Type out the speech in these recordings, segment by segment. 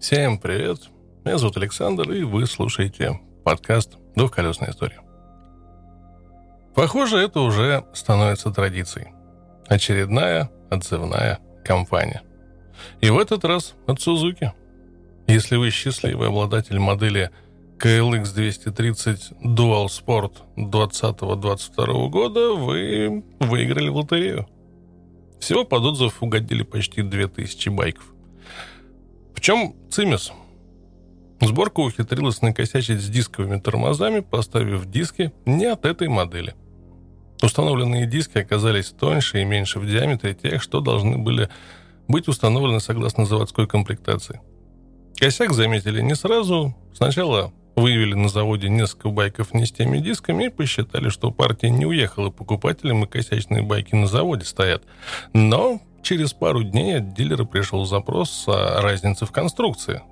Всем привет! Меня зовут Александр, и вы слушаете подкаст «Двухколесная история». Похоже, это уже становится традицией. Очередная отзывная кампания. И в этот раз от Сузуки. Если вы счастливый обладатель модели KLX 230 Dual Sport 2020-2022 года, вы выиграли в лотерею. Всего под отзыв угодили почти 2000 байков. В чем цимис? Сборка ухитрилась накосячить с дисковыми тормозами, поставив диски не от этой модели. Установленные диски оказались тоньше и меньше в диаметре тех, что должны были быть установлены согласно заводской комплектации. Косяк заметили не сразу. Сначала выявили на заводе несколько байков не с теми дисками и посчитали, что партия не уехала покупателям и косячные байки на заводе стоят. Но через пару дней от дилера пришел запрос о разнице в конструкции.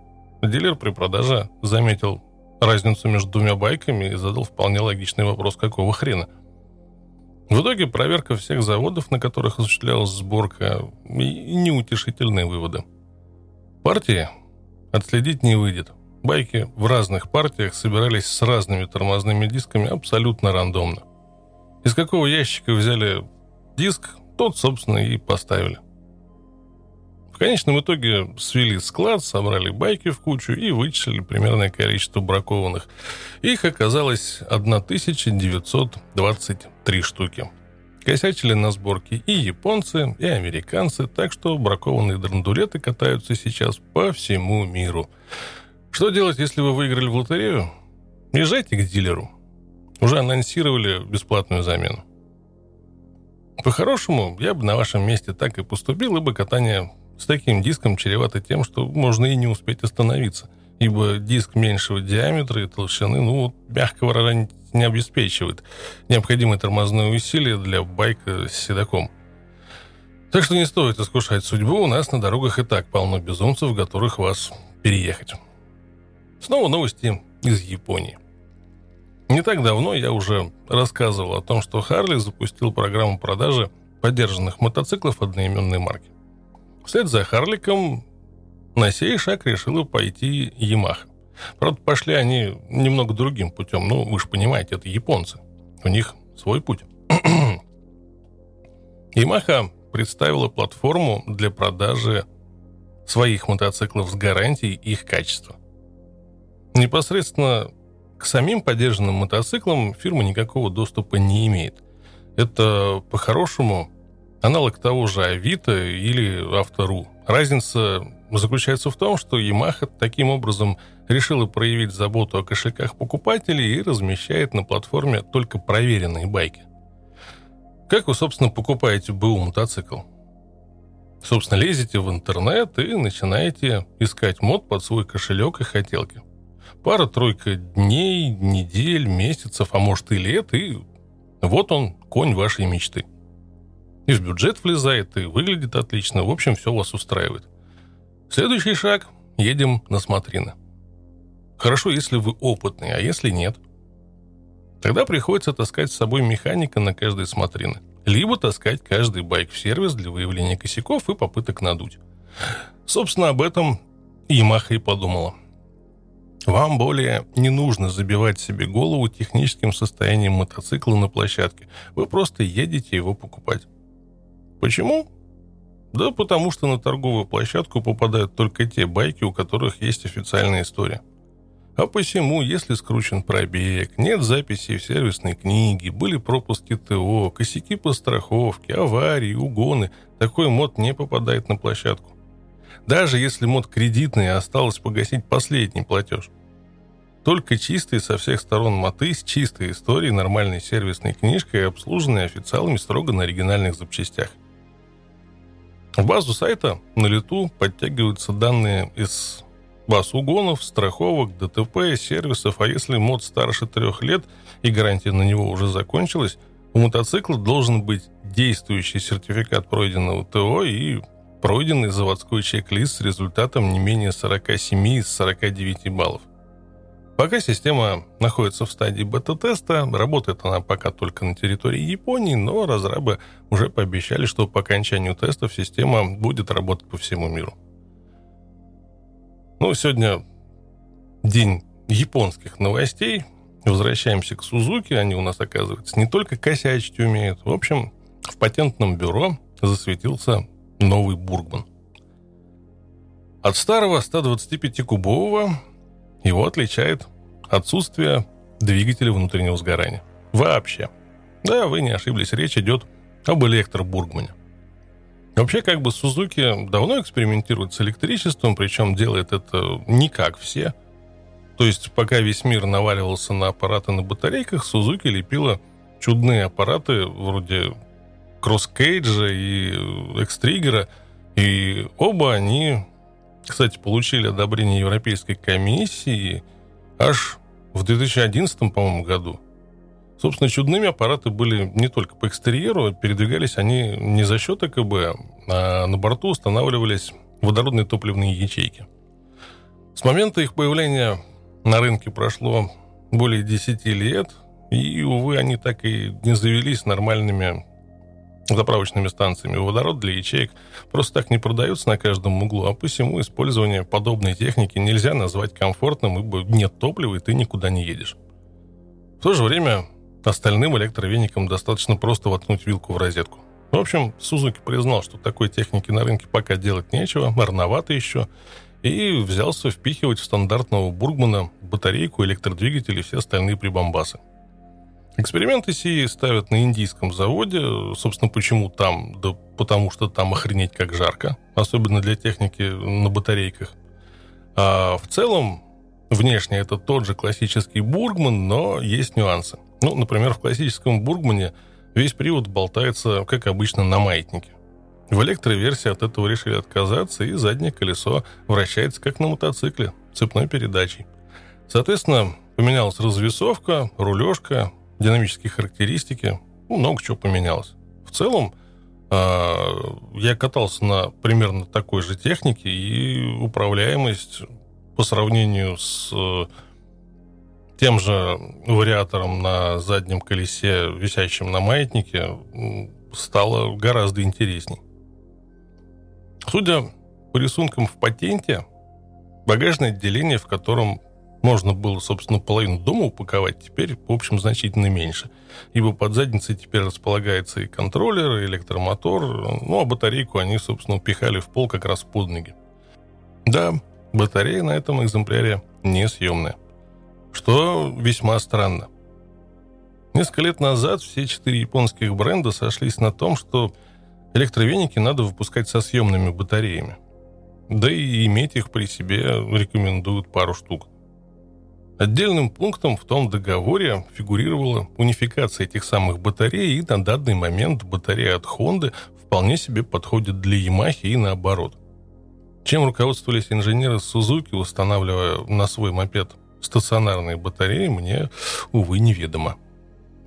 Дилер при продаже заметил разницу между двумя байками и задал вполне логичный вопрос, какого хрена. В итоге проверка всех заводов, на которых осуществлялась сборка, и неутешительные выводы. Партии отследить не выйдет. Байки в разных партиях собирались с разными тормозными дисками абсолютно рандомно. Из какого ящика взяли диск, тот, собственно, и поставили. В конечном итоге свели склад, собрали байки в кучу и вычислили примерное количество бракованных. Их оказалось 1923 штуки. Косячили на сборке и японцы, и американцы, так что бракованные драндулеты катаются сейчас по всему миру. Что делать, если вы выиграли в лотерею? Езжайте к дилеру. Уже анонсировали бесплатную замену. По-хорошему, я бы на вашем месте так и поступил, ибо катание с таким диском чревато тем, что можно и не успеть остановиться, ибо диск меньшего диаметра и толщины, ну, мягко выражаясь, не обеспечивает необходимые тормозные усилия для байка с седаком. Так что не стоит искушать судьбу, у нас на дорогах и так полно безумцев, готовых вас переехать. Снова новости из Японии. Не так давно я уже рассказывал о том, что Харли запустил программу продажи поддержанных мотоциклов одноименной марки. Вслед за Харликом на сей шаг решила пойти Ямаха. Правда, пошли они немного другим путем. Ну, вы же понимаете, это японцы. У них свой путь. Ямаха представила платформу для продажи своих мотоциклов с гарантией их качества. Непосредственно к самим поддержанным мотоциклам фирма никакого доступа не имеет. Это по-хорошему аналог того же Авито или Автору. Разница заключается в том, что Yamaha таким образом решила проявить заботу о кошельках покупателей и размещает на платформе только проверенные байки. Как вы, собственно, покупаете БУ мотоцикл? Собственно, лезете в интернет и начинаете искать мод под свой кошелек и хотелки. Пара-тройка дней, недель, месяцев, а может и лет, и вот он, конь вашей мечты – и в бюджет влезает, и выглядит отлично. В общем, все вас устраивает. Следующий шаг – едем на смотрины. Хорошо, если вы опытный, а если нет? Тогда приходится таскать с собой механика на каждой смотрины. Либо таскать каждый байк в сервис для выявления косяков и попыток надуть. Собственно, об этом Ямаха и подумала. Вам более не нужно забивать себе голову техническим состоянием мотоцикла на площадке. Вы просто едете его покупать. Почему? Да потому что на торговую площадку попадают только те байки, у которых есть официальная история. А посему, если скручен пробег, нет записей в сервисной книге, были пропуски ТО, косяки по страховке, аварии, угоны, такой мод не попадает на площадку. Даже если мод кредитный, осталось погасить последний платеж. Только чистые со всех сторон моты с чистой историей, нормальной сервисной книжкой и обслуженные официалами строго на оригинальных запчастях – в базу сайта на лету подтягиваются данные из баз угонов, страховок, ДТП, сервисов, а если мод старше трех лет и гарантия на него уже закончилась, у мотоцикла должен быть действующий сертификат пройденного ТО и пройденный заводской чек-лист с результатом не менее 47 из 49 баллов. Пока система находится в стадии бета-теста, работает она пока только на территории Японии, но разрабы уже пообещали, что по окончанию тестов система будет работать по всему миру. Ну, сегодня день японских новостей. Возвращаемся к Сузуки. Они у нас, оказывается, не только косячить умеют. В общем, в патентном бюро засветился новый Бургман. От старого 125-кубового его отличает отсутствие двигателя внутреннего сгорания. Вообще. Да, вы не ошиблись, речь идет об электробургмане. Вообще, как бы Сузуки давно экспериментирует с электричеством, причем делает это не как все. То есть, пока весь мир наваливался на аппараты на батарейках, Сузуки лепила чудные аппараты вроде кросс-кейджа и экстригера, и оба они, кстати, получили одобрение Европейской комиссии аж в 2011, по-моему, году. Собственно, чудными аппараты были не только по экстерьеру, передвигались они не за счет ЭКБ, а на борту устанавливались водородные топливные ячейки. С момента их появления на рынке прошло более 10 лет, и, увы, они так и не завелись нормальными заправочными станциями. Водород для ячеек просто так не продается на каждом углу, а посему использование подобной техники нельзя назвать комфортным, ибо нет топлива, и ты никуда не едешь. В то же время Остальным электровеникам достаточно просто воткнуть вилку в розетку. В общем, Сузуки признал, что такой техники на рынке пока делать нечего, рановато еще, и взялся впихивать в стандартного Бургмана батарейку, электродвигатель и все остальные прибамбасы. Эксперименты сии ставят на индийском заводе. Собственно, почему там? Да потому что там охренеть как жарко, особенно для техники на батарейках. А в целом, внешне это тот же классический Бургман, но есть нюансы. Ну, например, в классическом Бургмане весь привод болтается, как обычно, на маятнике. В электроверсии от этого решили отказаться, и заднее колесо вращается, как на мотоцикле, цепной передачей. Соответственно, поменялась развесовка, рулежка, динамические характеристики, ну, много чего поменялось. В целом, а, я катался на примерно такой же технике, и управляемость по сравнению с тем же вариатором на заднем колесе, висящем на маятнике, стало гораздо интересней. Судя по рисункам в патенте, багажное отделение, в котором можно было, собственно, половину дома упаковать, теперь, в общем, значительно меньше. Ибо под задницей теперь располагается и контроллер, и электромотор, ну, а батарейку они, собственно, упихали в пол как раз под ноги. Да, батарея на этом экземпляре несъемная что весьма странно. Несколько лет назад все четыре японских бренда сошлись на том, что электровеники надо выпускать со съемными батареями. Да и иметь их при себе рекомендуют пару штук. Отдельным пунктом в том договоре фигурировала унификация этих самых батарей, и на данный момент батарея от Honda вполне себе подходит для Yamaha и наоборот. Чем руководствовались инженеры Suzuki, устанавливая на свой мопед стационарные батареи мне, увы, неведомо.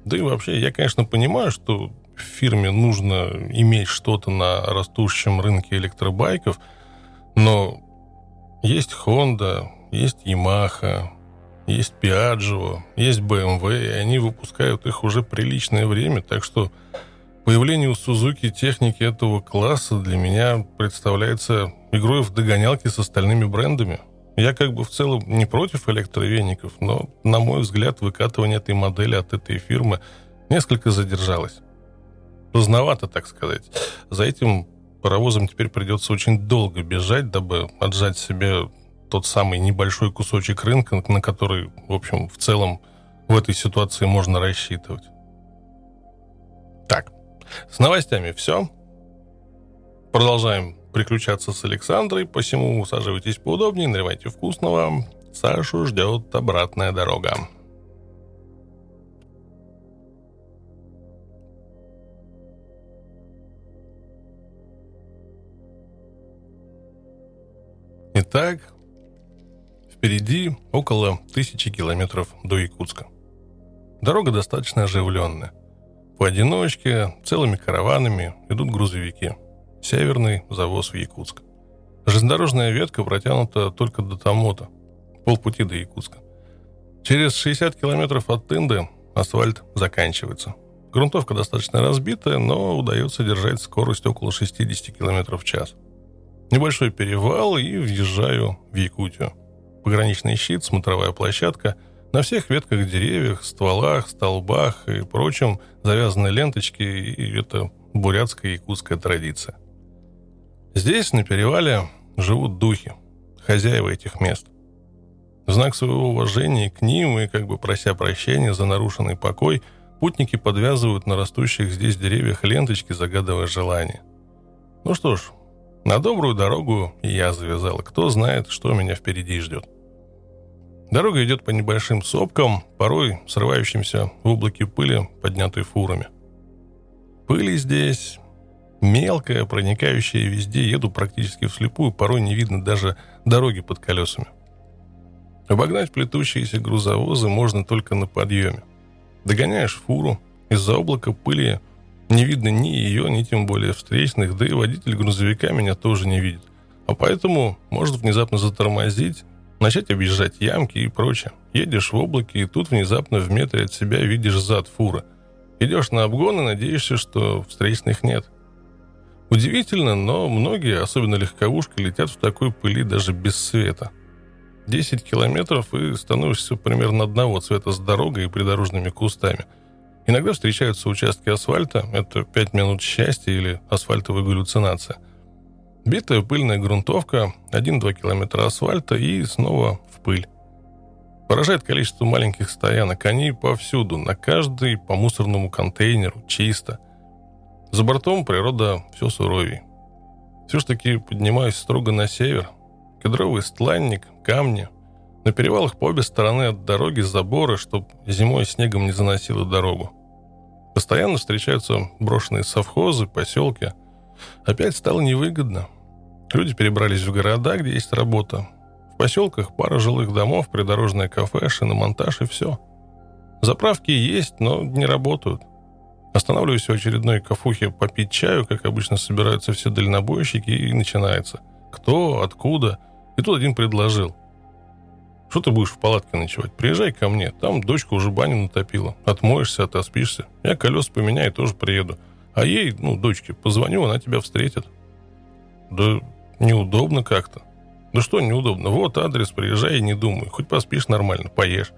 Да и вообще, я, конечно, понимаю, что фирме нужно иметь что-то на растущем рынке электробайков, но есть Honda, есть Yamaha, есть Piaggio, есть BMW, и они выпускают их уже приличное время, так что появление у Suzuki техники этого класса для меня представляется игрой в догонялки с остальными брендами – я как бы в целом не против электровеников, но, на мой взгляд, выкатывание этой модели от этой фирмы несколько задержалось. Поздновато, так сказать. За этим паровозом теперь придется очень долго бежать, дабы отжать себе тот самый небольшой кусочек рынка, на который, в общем, в целом в этой ситуации можно рассчитывать. Так, с новостями все. Продолжаем приключаться с Александрой, посему усаживайтесь поудобнее, наливайте вкусного. Сашу ждет обратная дорога. Итак, впереди около тысячи километров до Якутска. Дорога достаточно оживленная. Поодиночке, целыми караванами идут грузовики – Северный завоз в Якутск. Железнодорожная ветка протянута только до Тамота, полпути до Якутска. Через 60 километров от Тынды асфальт заканчивается. Грунтовка достаточно разбитая, но удается держать скорость около 60 км в час. Небольшой перевал и въезжаю в Якутию. Пограничный щит, смотровая площадка. На всех ветках деревьев, стволах, столбах и прочем завязаны ленточки, и это бурятская якутская традиция. Здесь, на перевале, живут духи, хозяева этих мест. В знак своего уважения к ним и как бы прося прощения за нарушенный покой, путники подвязывают на растущих здесь деревьях ленточки, загадывая желание. Ну что ж, на добрую дорогу я завязал. Кто знает, что меня впереди ждет. Дорога идет по небольшим сопкам, порой срывающимся в облаке пыли, поднятой фурами. Пыли здесь мелкая, проникающая везде, еду практически вслепую, порой не видно даже дороги под колесами. Обогнать плетущиеся грузовозы можно только на подъеме. Догоняешь фуру, из-за облака пыли не видно ни ее, ни тем более встречных, да и водитель грузовика меня тоже не видит. А поэтому может внезапно затормозить, начать объезжать ямки и прочее. Едешь в облаке, и тут внезапно в метре от себя видишь зад фуры. Идешь на обгон и надеешься, что встречных нет. Удивительно, но многие, особенно легковушки, летят в такой пыли даже без света. 10 километров и становишься примерно одного цвета с дорогой и придорожными кустами – Иногда встречаются участки асфальта, это 5 минут счастья или асфальтовая галлюцинация. Битая пыльная грунтовка, 1-2 километра асфальта и снова в пыль. Поражает количество маленьких стоянок, они повсюду, на каждый по мусорному контейнеру, чисто. За бортом природа все суровей. Все ж таки поднимаюсь строго на север. Кедровый стланник, камни – на перевалах по обе стороны от дороги заборы, чтобы зимой снегом не заносило дорогу. Постоянно встречаются брошенные совхозы, поселки. Опять стало невыгодно. Люди перебрались в города, где есть работа. В поселках пара жилых домов, придорожное кафе, шиномонтаж и все. Заправки есть, но не работают. Останавливаюсь в очередной кафухе попить чаю, как обычно собираются все дальнобойщики, и начинается. Кто, откуда. И тут один предложил. Что ты будешь в палатке ночевать? Приезжай ко мне. Там дочка уже баню натопила. Отмоешься, отоспишься. Я колес поменяю, тоже приеду. А ей, ну, дочке, позвоню, она тебя встретит. Да неудобно как-то. Да что неудобно? Вот адрес, приезжай и не думай. Хоть поспишь нормально, поешь.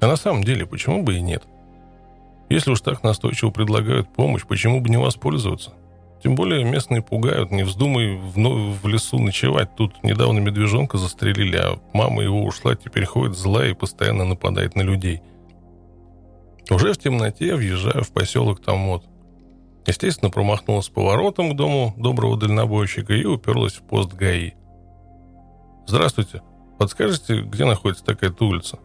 А на самом деле, почему бы и нет? Если уж так настойчиво предлагают помощь, почему бы не воспользоваться? Тем более местные пугают, не вздумай в, лесу ночевать. Тут недавно медвежонка застрелили, а мама его ушла, теперь ходит злая и постоянно нападает на людей. Уже в темноте въезжаю в поселок Тамот. Естественно, промахнулась поворотом к дому доброго дальнобойщика и уперлась в пост ГАИ. «Здравствуйте. Подскажете, где находится такая-то улица?»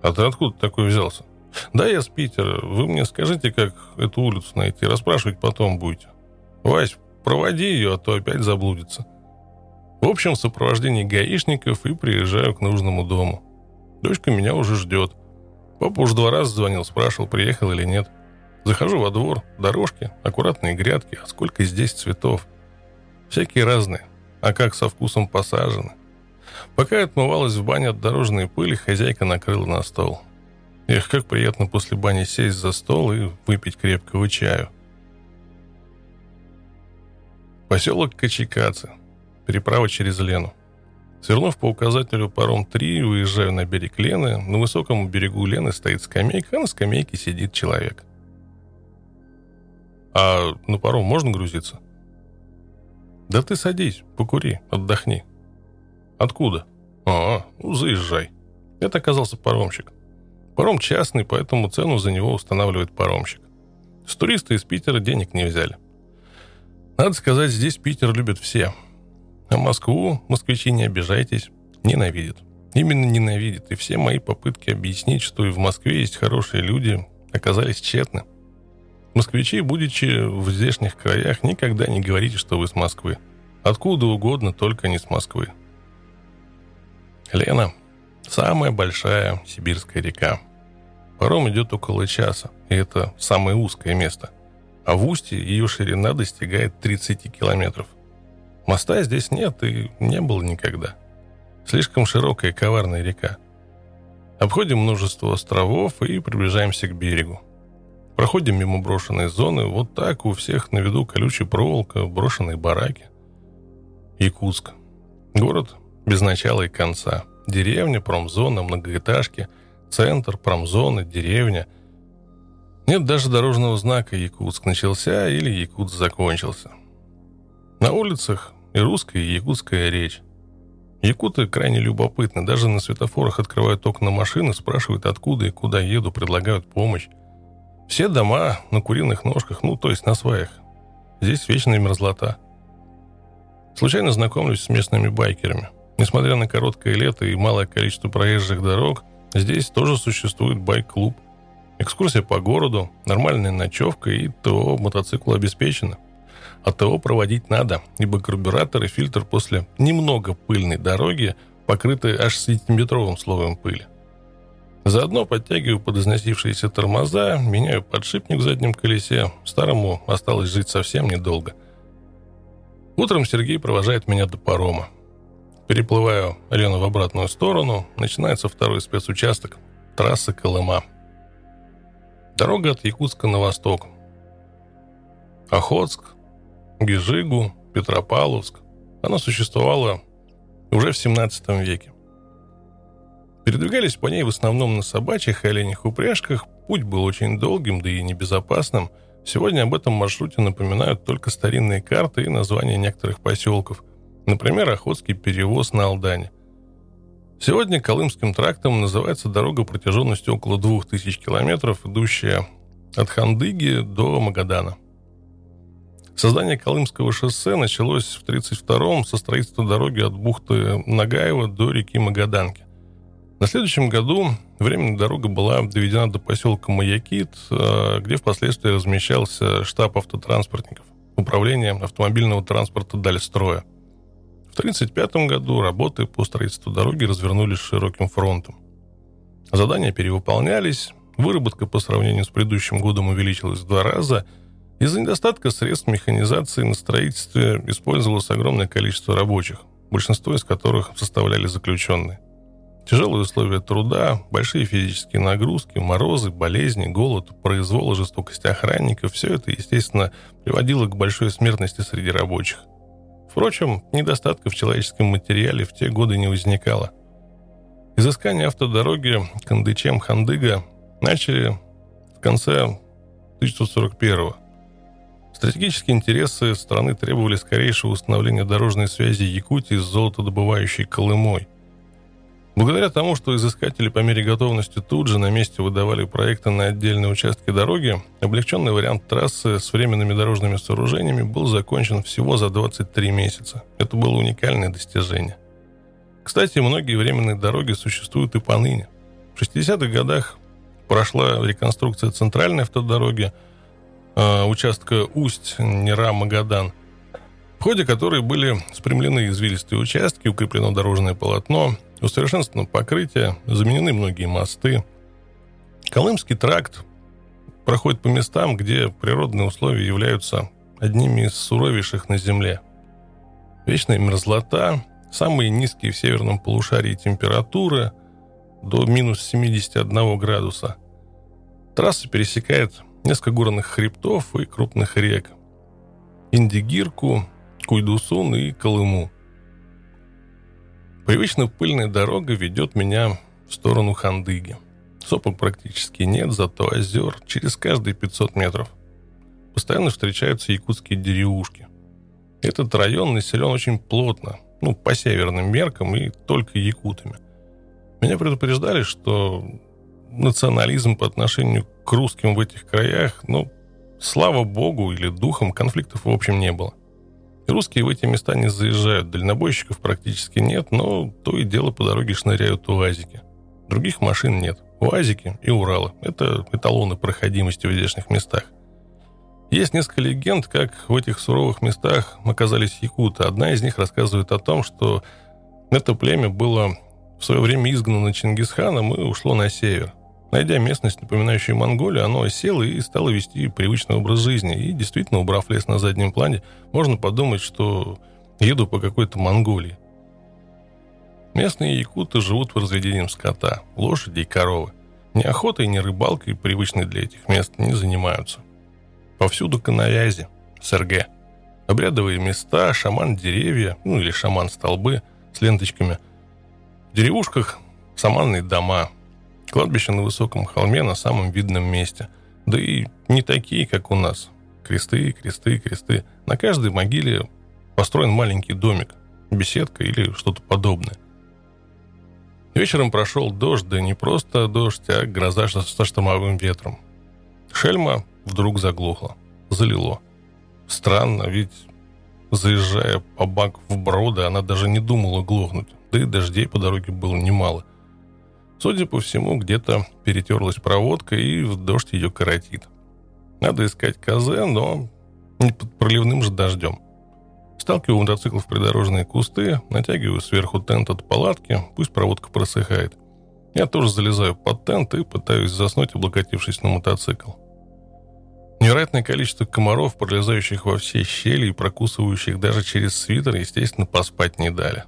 «А ты откуда такой взялся?» «Да, я с Питера. Вы мне скажите, как эту улицу найти. Расспрашивать потом будете». «Вась, проводи ее, а то опять заблудится». В общем, в сопровождении гаишников и приезжаю к нужному дому. Дочка меня уже ждет. Папа уже два раза звонил, спрашивал, приехал или нет. Захожу во двор, дорожки, аккуратные грядки, а сколько здесь цветов. Всякие разные, а как со вкусом посажены. Пока я отмывалась в бане от дорожной пыли, хозяйка накрыла на стол. Эх, как приятно после бани сесть за стол и выпить крепкого чаю. Поселок Качикацы. Переправа через Лену. Свернув по указателю паром 3, выезжаю на берег Лены. На высоком берегу Лены стоит скамейка, а на скамейке сидит человек. А на паром можно грузиться? Да ты садись, покури, отдохни. Откуда? А, ну заезжай. Это оказался паромщик. Паром частный, поэтому цену за него устанавливает паромщик. С туриста из Питера денег не взяли. Надо сказать, здесь Питер любят все. А Москву, москвичи, не обижайтесь, ненавидят. Именно ненавидят. И все мои попытки объяснить, что и в Москве есть хорошие люди, оказались тщетны. Москвичи, будучи в здешних краях, никогда не говорите, что вы с Москвы. Откуда угодно, только не с Москвы. Лена – самая большая сибирская река. Паром идет около часа, и это самое узкое место – а в устье ее ширина достигает 30 километров. Моста здесь нет и не было никогда. Слишком широкая и коварная река. Обходим множество островов и приближаемся к берегу. Проходим мимо брошенной зоны, вот так у всех на виду колючая проволока, брошенные бараки. Якутск. Город без начала и конца. Деревня, промзона, многоэтажки, центр, промзона, деревня. Нет даже дорожного знака «Якутск начался» или «Якутск закончился». На улицах и русская, и якутская речь. Якуты крайне любопытны. Даже на светофорах открывают окна машины, спрашивают, откуда и куда еду, предлагают помощь. Все дома на куриных ножках, ну, то есть на сваях. Здесь вечная мерзлота. Случайно знакомлюсь с местными байкерами. Несмотря на короткое лето и малое количество проезжих дорог, здесь тоже существует байк-клуб. Экскурсия по городу, нормальная ночевка и ТО мотоцикл обеспечено. А ТО проводить надо, ибо карбюратор и фильтр после немного пыльной дороги покрыты аж сантиметровым слоем пыли. Заодно подтягиваю подозносившиеся тормоза, меняю подшипник в заднем колесе. Старому осталось жить совсем недолго. Утром Сергей провожает меня до парома. Переплываю Алену в обратную сторону. Начинается второй спецучасток. Трасса Колыма. Дорога от Якутска на восток. Охотск, Гижигу, Петропавловск. Она существовала уже в 17 веке. Передвигались по ней в основном на собачьих и оленях упряжках. Путь был очень долгим, да и небезопасным. Сегодня об этом маршруте напоминают только старинные карты и названия некоторых поселков. Например, Охотский перевоз на Алдане. Сегодня Колымским трактом называется дорога протяженностью около 2000 километров, идущая от Хандыги до Магадана. Создание Колымского шоссе началось в 1932-м со строительства дороги от бухты Нагаева до реки Магаданки. На следующем году временная дорога была доведена до поселка Маякит, э, где впоследствии размещался штаб автотранспортников, управление автомобильного транспорта Дальстроя. В 1935 году работы по строительству дороги развернулись широким фронтом. Задания перевыполнялись, выработка по сравнению с предыдущим годом увеличилась в два раза. Из-за недостатка средств механизации на строительстве использовалось огромное количество рабочих, большинство из которых составляли заключенные. Тяжелые условия труда, большие физические нагрузки, морозы, болезни, голод, произвол, жестокость охранников – все это, естественно, приводило к большой смертности среди рабочих. Впрочем, недостатка в человеческом материале в те годы не возникало. Изыскание автодороги Кандычем-Хандыга начали в конце 1941-го. Стратегические интересы страны требовали скорейшего установления дорожной связи Якутии с золотодобывающей Колымой – Благодаря тому, что изыскатели по мере готовности тут же на месте выдавали проекты на отдельные участки дороги, облегченный вариант трассы с временными дорожными сооружениями был закончен всего за 23 месяца. Это было уникальное достижение. Кстати, многие временные дороги существуют и поныне. В 60-х годах прошла реконструкция центральной автодороги, э, участка Усть-Нера-Магадан, в ходе которой были спрямлены извилистые участки, укреплено дорожное полотно, усовершенствовано покрытие, заменены многие мосты. Колымский тракт проходит по местам, где природные условия являются одними из суровейших на Земле. Вечная мерзлота, самые низкие в северном полушарии температуры до минус 71 градуса. Трасса пересекает несколько горных хребтов и крупных рек. Индигирку, Куйдусун и Колыму. Привычно пыльная дорога ведет меня в сторону Хандыги. Сопок практически нет, зато озер через каждые 500 метров. Постоянно встречаются якутские деревушки. Этот район населен очень плотно, ну, по северным меркам и только якутами. Меня предупреждали, что национализм по отношению к русским в этих краях, ну, слава богу или духом, конфликтов в общем не было. Русские в эти места не заезжают, дальнобойщиков практически нет, но то и дело по дороге шныряют УАЗики. Других машин нет. УАЗики и Уралы – это эталоны проходимости в здешних местах. Есть несколько легенд, как в этих суровых местах оказались якуты. Одна из них рассказывает о том, что это племя было в свое время изгнано Чингисханом и ушло на север – Найдя местность, напоминающую Монголию, оно осело и стало вести привычный образ жизни. И действительно, убрав лес на заднем плане, можно подумать, что еду по какой-то Монголии. Местные якуты живут в разведением скота, лошади и коровы. Ни охотой, ни рыбалкой, привычной для этих мест, не занимаются. Повсюду коновязи, СРГ. Обрядовые места, шаман-деревья, ну или шаман-столбы с ленточками. В деревушках саманные дома. Кладбище на высоком холме на самом видном месте. Да и не такие, как у нас. Кресты, кресты, кресты. На каждой могиле построен маленький домик, беседка или что-то подобное. Вечером прошел дождь, да не просто дождь, а гроза со штормовым ветром. Шельма вдруг заглохла, залило. Странно, ведь заезжая по бак в Броды, она даже не думала глохнуть, да и дождей по дороге было немало. Судя по всему, где-то перетерлась проводка, и в дождь ее коротит. Надо искать козе, но не под проливным же дождем. Сталкиваю мотоцикл в придорожные кусты, натягиваю сверху тент от палатки, пусть проводка просыхает. Я тоже залезаю под тент и пытаюсь заснуть, облокотившись на мотоцикл. Невероятное количество комаров, пролезающих во все щели и прокусывающих даже через свитер, естественно, поспать не дали.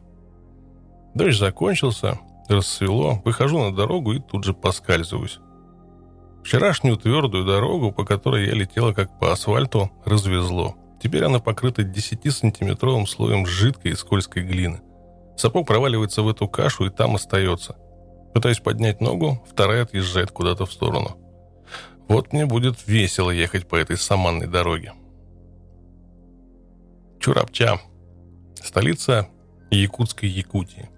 Дождь закончился, рассвело, выхожу на дорогу и тут же поскальзываюсь. Вчерашнюю твердую дорогу, по которой я летела как по асфальту, развезло. Теперь она покрыта 10-сантиметровым слоем жидкой и скользкой глины. Сапог проваливается в эту кашу и там остается. Пытаюсь поднять ногу, вторая отъезжает куда-то в сторону. Вот мне будет весело ехать по этой саманной дороге. Чурапча. Столица Якутской Якутии.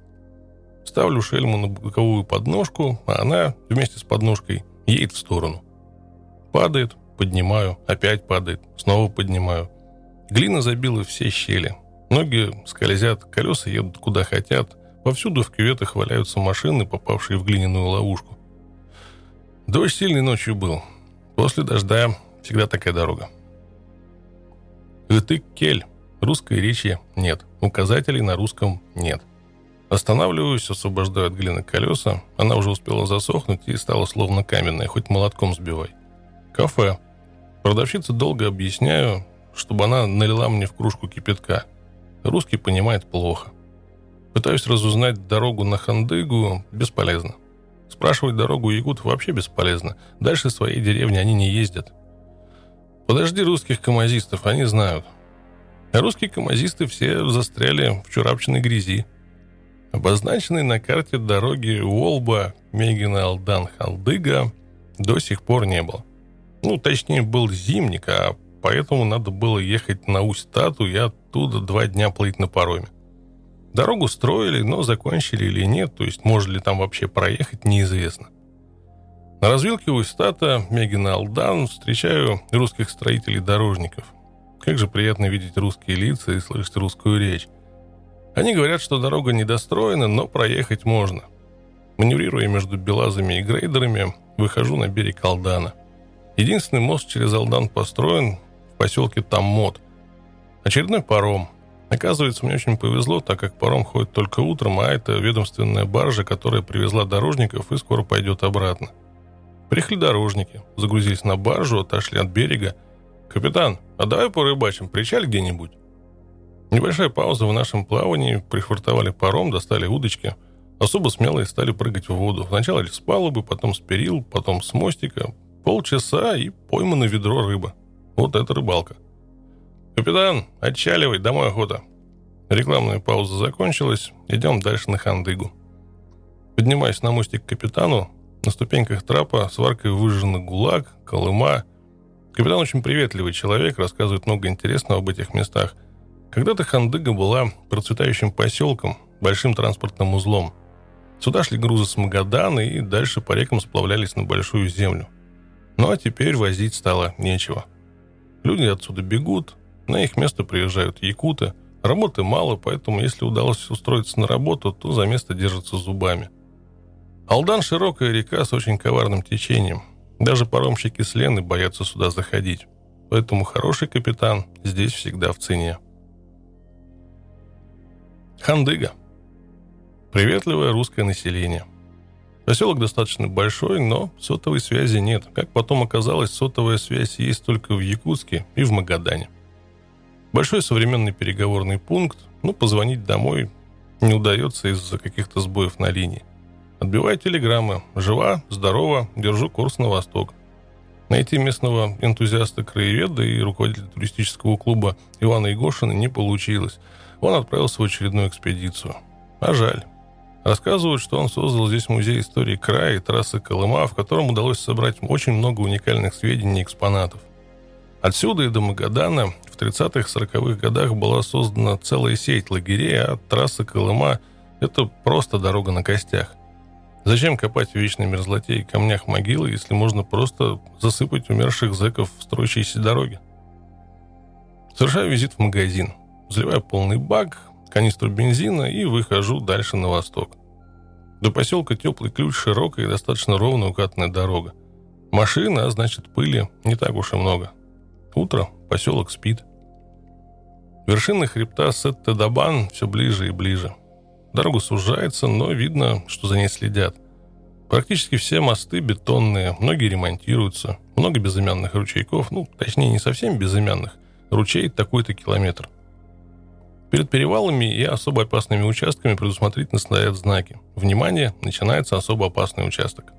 Ставлю шельму на боковую подножку, а она вместе с подножкой едет в сторону. Падает, поднимаю, опять падает, снова поднимаю. Глина забила все щели. Ноги скользят, колеса едут куда хотят. Повсюду в кюветах валяются машины, попавшие в глиняную ловушку. Дождь сильный ночью был. После дождя всегда такая дорога. Итык-кель. Русской речи нет. Указателей на русском нет. Останавливаюсь, освобождаю от глины колеса. Она уже успела засохнуть и стала словно каменная, хоть молотком сбивай. Кафе. Продавщица долго объясняю, чтобы она налила мне в кружку кипятка. Русский понимает плохо. Пытаюсь разузнать дорогу на Хандыгу, бесполезно. Спрашивать дорогу якут вообще бесполезно. Дальше своей деревни они не ездят. Подожди русских камазистов, они знают. А русские камазисты все застряли в чурапчиной грязи. Обозначенной на карте дороги Уолба, Мегина, Алдан, Халдыга до сих пор не было. Ну, точнее, был зимник, а поэтому надо было ехать на Усть-Тату и оттуда два дня плыть на пароме. Дорогу строили, но закончили или нет, то есть можно ли там вообще проехать, неизвестно. На развилке Усть-Тата, Мегина Алдан, встречаю русских строителей-дорожников. Как же приятно видеть русские лица и слышать русскую речь. Они говорят, что дорога недостроена, но проехать можно. Маневрируя между Белазами и Грейдерами, выхожу на берег Алдана. Единственный мост через Алдан построен, поселке Таммот. Очередной паром. Оказывается, мне очень повезло, так как паром ходит только утром, а это ведомственная баржа, которая привезла дорожников и скоро пойдет обратно. Приехали дорожники, загрузились на баржу, отошли от берега. «Капитан, а давай порыбачим, причаль где-нибудь?» Небольшая пауза в нашем плавании, пришвартовали паром, достали удочки. Особо смелые стали прыгать в воду. Сначала с палубы, потом с перил, потом с мостика. Полчаса и поймано ведро рыба. Вот это рыбалка. «Капитан, отчаливай, домой охота!» Рекламная пауза закончилась, идем дальше на Хандыгу. Поднимаюсь на мостик к капитану, на ступеньках трапа сваркой выжженный гулаг, колыма. Капитан очень приветливый человек, рассказывает много интересного об этих местах. Когда-то Хандыга была процветающим поселком, большим транспортным узлом. Сюда шли грузы с Магадана и дальше по рекам сплавлялись на большую землю. Ну а теперь возить стало нечего – Люди отсюда бегут, на их место приезжают якуты. Работы мало, поэтому если удалось устроиться на работу, то за место держатся зубами. Алдан – широкая река с очень коварным течением. Даже паромщики с Лены боятся сюда заходить. Поэтому хороший капитан здесь всегда в цене. Хандыга. Приветливое русское население – Поселок достаточно большой, но сотовой связи нет. Как потом оказалось, сотовая связь есть только в Якутске и в Магадане. Большой современный переговорный пункт, но позвонить домой не удается из-за каких-то сбоев на линии. Отбиваю телеграммы. Жива, здорова, держу курс на восток. Найти местного энтузиаста-краеведа и руководителя туристического клуба Ивана Егошина не получилось. Он отправился в очередную экспедицию. А жаль. Рассказывают, что он создал здесь музей истории края и трассы Колыма, в котором удалось собрать очень много уникальных сведений и экспонатов. Отсюда и до Магадана в 30-40-х годах была создана целая сеть лагерей, а трасса Колыма – это просто дорога на костях. Зачем копать в вечной мерзлоте и камнях могилы, если можно просто засыпать умерших зэков в строящиеся дороги? Совершаю визит в магазин, заливаю полный бак, канистру бензина и выхожу дальше на восток. До поселка теплый ключ, широкая и достаточно ровная укатанная дорога. Машина, а значит пыли не так уж и много. Утро, поселок спит. Вершина хребта Сет-Тедабан все ближе и ближе. Дорога сужается, но видно, что за ней следят. Практически все мосты бетонные, многие ремонтируются, много безымянных ручейков, ну, точнее, не совсем безымянных, ручей такой-то километр. Перед перевалами и особо опасными участками предусмотрительно стоят знаки. Внимание, начинается особо опасный участок.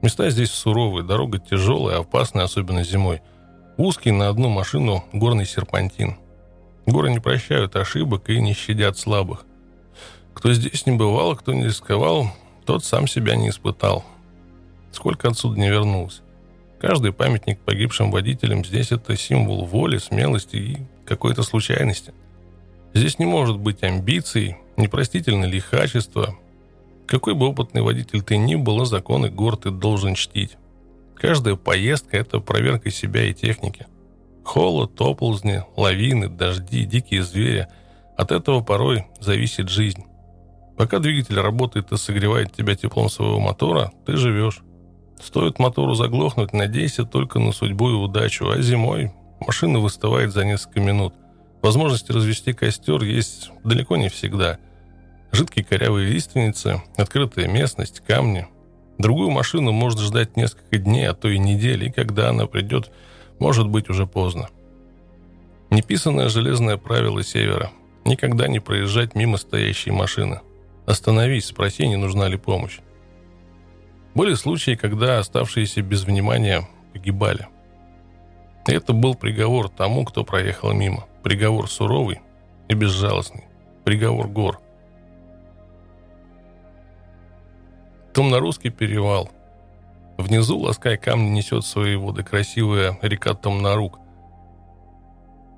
Места здесь суровые, дорога тяжелая, опасная, особенно зимой. Узкий на одну машину горный серпантин. Горы не прощают ошибок и не щадят слабых. Кто здесь не бывал, кто не рисковал, тот сам себя не испытал. Сколько отсюда не вернулся. Каждый памятник погибшим водителям здесь это символ воли, смелости и какой-то случайности. Здесь не может быть амбиций, непростительное лихачество. Какой бы опытный водитель ты ни был, а законы гор ты должен чтить. Каждая поездка – это проверка себя и техники. Холод, оползни, лавины, дожди, дикие звери – от этого порой зависит жизнь. Пока двигатель работает и согревает тебя теплом своего мотора, ты живешь. Стоит мотору заглохнуть, надейся только на судьбу и удачу, а зимой машина выстывает за несколько минут. Возможности развести костер есть далеко не всегда. Жидкие корявые лиственницы, открытая местность, камни. Другую машину можно ждать несколько дней, а то и недели, и когда она придет, может быть уже поздно. Неписанное железное правило Севера – никогда не проезжать мимо стоящей машины. Остановись, спроси, не нужна ли помощь. Были случаи, когда оставшиеся без внимания погибали. Это был приговор тому, кто проехал мимо. Приговор суровый и безжалостный. Приговор гор. Томнорусский перевал. Внизу, лаская камни, несет свои воды красивая река Томнорук.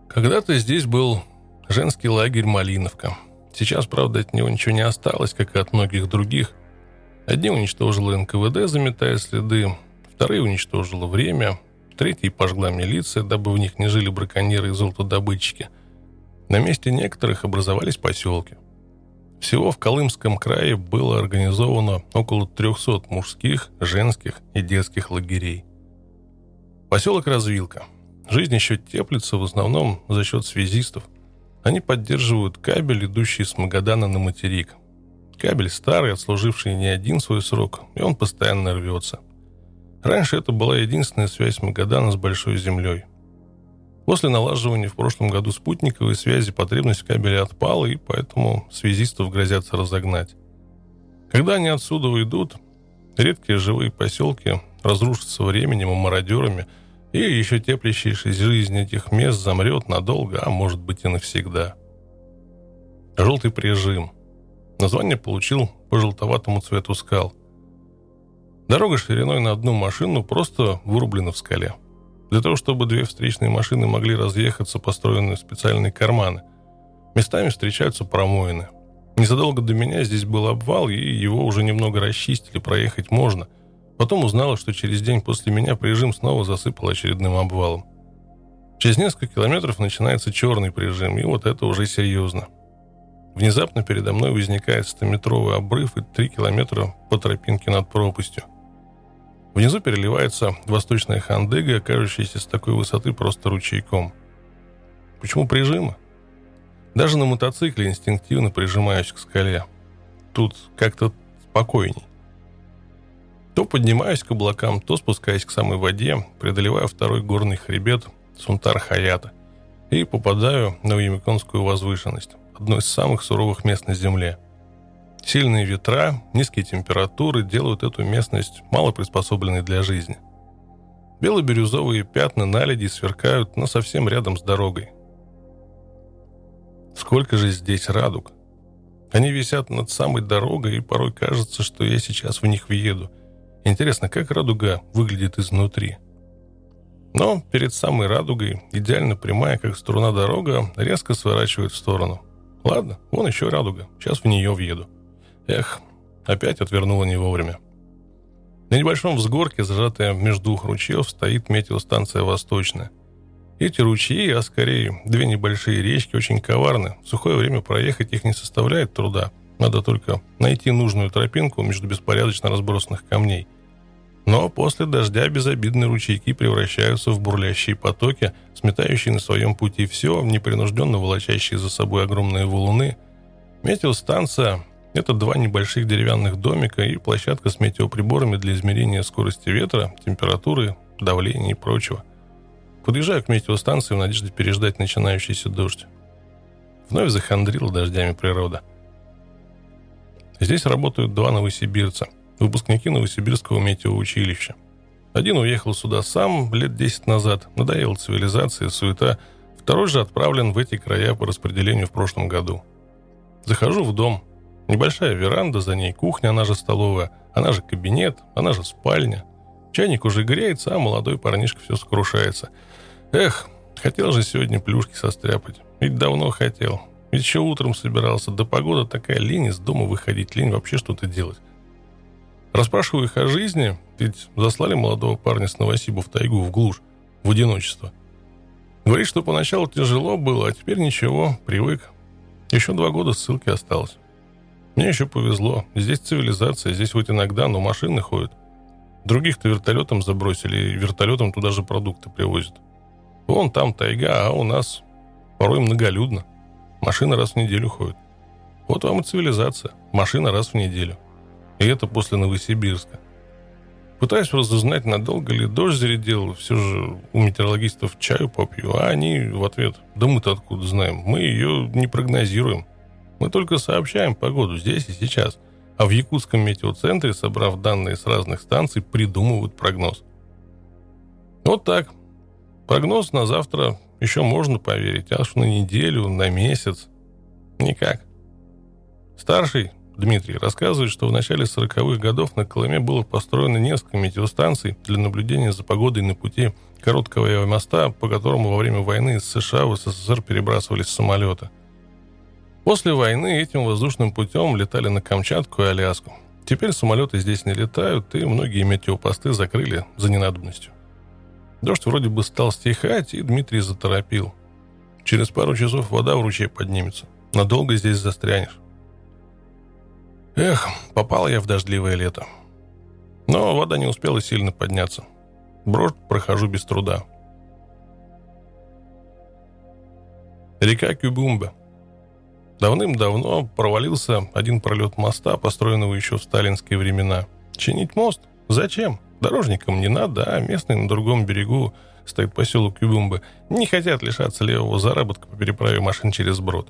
Когда-то здесь был женский лагерь Малиновка. Сейчас, правда, от него ничего не осталось, как и от многих других. Одни уничтожила НКВД, заметая следы, вторые уничтожила время – Третий пожгла милиция, дабы в них не жили браконьеры и золотодобытчики. На месте некоторых образовались поселки. Всего в Колымском крае было организовано около 300 мужских, женских и детских лагерей. Поселок Развилка. Жизнь еще теплится в основном за счет связистов. Они поддерживают кабель, идущий с Магадана на материк. Кабель старый, отслуживший не один свой срок, и он постоянно рвется – Раньше это была единственная связь Магадана с Большой Землей. После налаживания в прошлом году спутниковой связи потребность в кабеле отпала, и поэтому связистов грозятся разогнать. Когда они отсюда уйдут, редкие живые поселки разрушатся временем и мародерами, и еще теплящаяся жизнь этих мест замрет надолго, а может быть и навсегда. Желтый прижим. Название получил по желтоватому цвету скал – Дорога шириной на одну машину просто вырублена в скале. Для того, чтобы две встречные машины могли разъехаться, построены специальные карманы. Местами встречаются промоины. Незадолго до меня здесь был обвал, и его уже немного расчистили, проехать можно. Потом узнала, что через день после меня прижим снова засыпал очередным обвалом. Через несколько километров начинается черный прижим, и вот это уже серьезно. Внезапно передо мной возникает 100-метровый обрыв и 3 километра по тропинке над пропастью. Внизу переливается восточная хандыга, кажущаяся с такой высоты просто ручейком. Почему прижима? Даже на мотоцикле инстинктивно прижимаюсь к скале. Тут как-то спокойней. То поднимаюсь к облакам, то спускаюсь к самой воде, преодолевая второй горный хребет Сунтар-Хаята и попадаю на Уемиконскую возвышенность, одно из самых суровых мест на Земле – Сильные ветра, низкие температуры делают эту местность мало приспособленной для жизни. Бело-бирюзовые пятна наледи сверкают, но совсем рядом с дорогой. Сколько же здесь радуг? Они висят над самой дорогой, и порой кажется, что я сейчас в них въеду. Интересно, как радуга выглядит изнутри? Но перед самой радугой, идеально прямая, как струна дорога, резко сворачивает в сторону. Ладно, вон еще радуга, сейчас в нее въеду. Эх, опять отвернула не вовремя. На небольшом взгорке, зажатая между двух ручьев, стоит метеостанция «Восточная». Эти ручьи, а скорее две небольшие речки, очень коварны. В сухое время проехать их не составляет труда. Надо только найти нужную тропинку между беспорядочно разбросанных камней. Но после дождя безобидные ручейки превращаются в бурлящие потоки, сметающие на своем пути все, непринужденно волочащие за собой огромные валуны. Метеостанция это два небольших деревянных домика и площадка с метеоприборами для измерения скорости ветра, температуры, давления и прочего. Подъезжаю к метеостанции в надежде переждать начинающийся дождь. Вновь захандрила дождями природа. Здесь работают два новосибирца, выпускники Новосибирского метеоучилища. Один уехал сюда сам лет 10 назад, надоела цивилизация, суета. Второй же отправлен в эти края по распределению в прошлом году. Захожу в дом, Небольшая веранда, за ней кухня, она же столовая, она же кабинет, она же спальня. Чайник уже греется, а молодой парнишка все скрушается. Эх, хотел же сегодня плюшки состряпать. Ведь давно хотел. Ведь еще утром собирался. Да погода такая, лень из дома выходить, лень вообще что-то делать. Расспрашиваю их о жизни, ведь заслали молодого парня с Новосиба в тайгу, в глушь, в одиночество. Говорит, что поначалу тяжело было, а теперь ничего, привык. Еще два года ссылки осталось. Мне еще повезло. Здесь цивилизация, здесь хоть иногда, но машины ходят. Других-то вертолетом забросили, и вертолетом туда же продукты привозят. Вон там тайга, а у нас порой многолюдно. Машина раз в неделю ходит. Вот вам и цивилизация. Машина раз в неделю. И это после Новосибирска. Пытаюсь разузнать, надолго ли дождь зарядил. Все же у метеорологистов чаю попью. А они в ответ, да мы-то откуда знаем. Мы ее не прогнозируем. Мы только сообщаем погоду здесь и сейчас, а в Якутском метеоцентре, собрав данные с разных станций, придумывают прогноз. Вот так. Прогноз на завтра еще можно поверить, аж на неделю, на месяц. Никак. Старший Дмитрий рассказывает, что в начале 40-х годов на Колыме было построено несколько метеостанций для наблюдения за погодой на пути короткого авиамоста, по которому во время войны из США в СССР перебрасывались самолеты – После войны этим воздушным путем летали на Камчатку и Аляску. Теперь самолеты здесь не летают, и многие метеопосты закрыли за ненадобностью. Дождь вроде бы стал стихать, и Дмитрий заторопил. Через пару часов вода в ручей поднимется. Надолго здесь застрянешь. Эх, попал я в дождливое лето. Но вода не успела сильно подняться. Брошь прохожу без труда. Река Кюбумба – Давным-давно провалился один пролет моста, построенного еще в сталинские времена. Чинить мост? Зачем? Дорожникам не надо, а местные на другом берегу стоит поселок Юбумбы, не хотят лишаться левого заработка по переправе машин через брод.